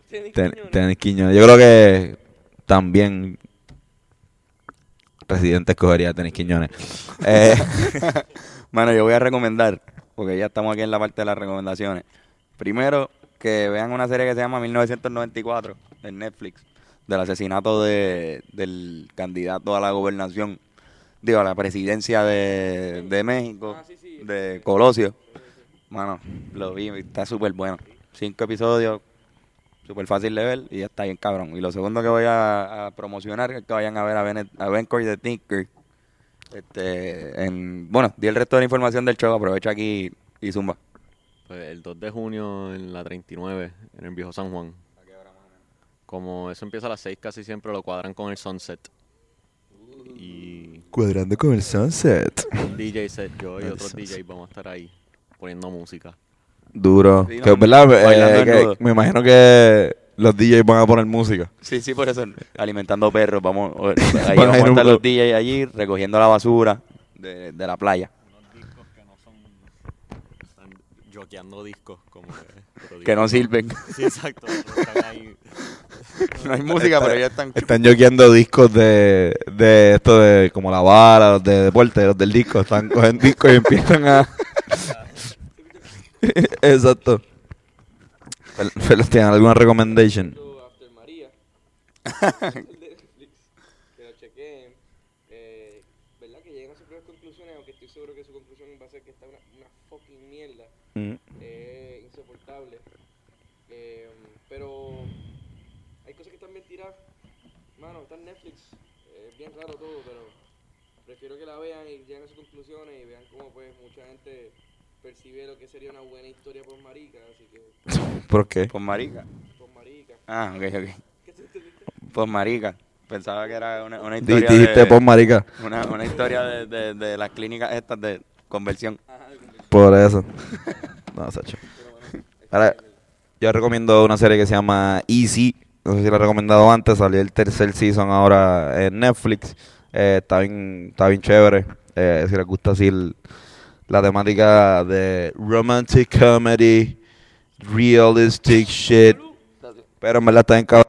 S4: Tenis
S1: Ten-
S4: Quiñones.
S1: tenis Quiñones. Yo creo que también Residente escogería tenis Quiñones. Eh,
S2: Mano, yo voy a recomendar, porque ya estamos aquí en la parte de las recomendaciones. Primero, que vean una serie que se llama 1994 en Netflix, del asesinato de, del candidato a la gobernación, digo, a la presidencia de, de México,
S4: Ah, sí, sí.
S2: de Colosio. Mano, lo vi, está súper bueno. Cinco episodios, súper fácil de ver y ya está bien cabrón. Y lo segundo que voy a, a promocionar es que vayan a ver a, Bennett, a Ben Coy the Thinker. Este, en, bueno, di el resto de la información del show, aprovecha aquí y zumba.
S5: Pues el 2 de junio en la 39, en el viejo San Juan. Como eso empieza a las 6, casi siempre lo cuadran con el sunset. Y
S1: Cuadrando con el sunset.
S5: un DJ set, yo y
S1: El
S5: otros
S1: sunset.
S5: DJs vamos a estar ahí poniendo música.
S1: Duro.
S2: Sí,
S1: que,
S2: no,
S1: ¿verdad? Eh, que me imagino que los DJs van a poner música.
S2: Sí, sí, por eso. Alimentando perros, vamos, ahí vamos a estar los DJs allí recogiendo la basura de, de la playa.
S5: Unos discos que no son... Están joqueando discos como que...
S2: Que no sirven.
S5: Sí, exacto. pero están ahí.
S2: No hay música, pero ya están.
S1: Están joqueando discos de, de esto de como la bala, los de deporte, los del disco. Están cogiendo discos y empiezan a. Exacto. Fel- Fel- ¿Tienen alguna recommendation?
S4: After María. de Netflix. Que lo chequeen. Eh, ¿Verdad? Que lleguen a sus propias conclusiones, aunque estoy seguro que su conclusión va a ser que está una, una fucking mierda. Eh, insoportable. Eh, pero hay cosas que están bien tiradas. Mano, está en Netflix. Eh, Es bien raro todo, pero prefiero que la vean y lleguen a sus conclusiones y vean cómo pues mucha gente percibe lo que sería una buena historia por marica. Así que,
S1: ¿Por qué?
S2: Pues marica.
S4: por marica.
S2: Ah, ok, ok. Pues marica. Pensaba que era una, una historia
S1: Dijiste
S2: de,
S1: por marica.
S2: una, una historia de, de, de las clínicas estas de conversión.
S4: Ajá, de conversión.
S1: Por eso. No, Sacho. Ahora, yo recomiendo una serie que se llama Easy. No sé si la he recomendado antes. Salió el tercer season ahora en Netflix. Eh, está, bien, está bien chévere. Eh, si les gusta así el- la temática de romantic comedy, realistic shit. Pero en verdad está cabrón.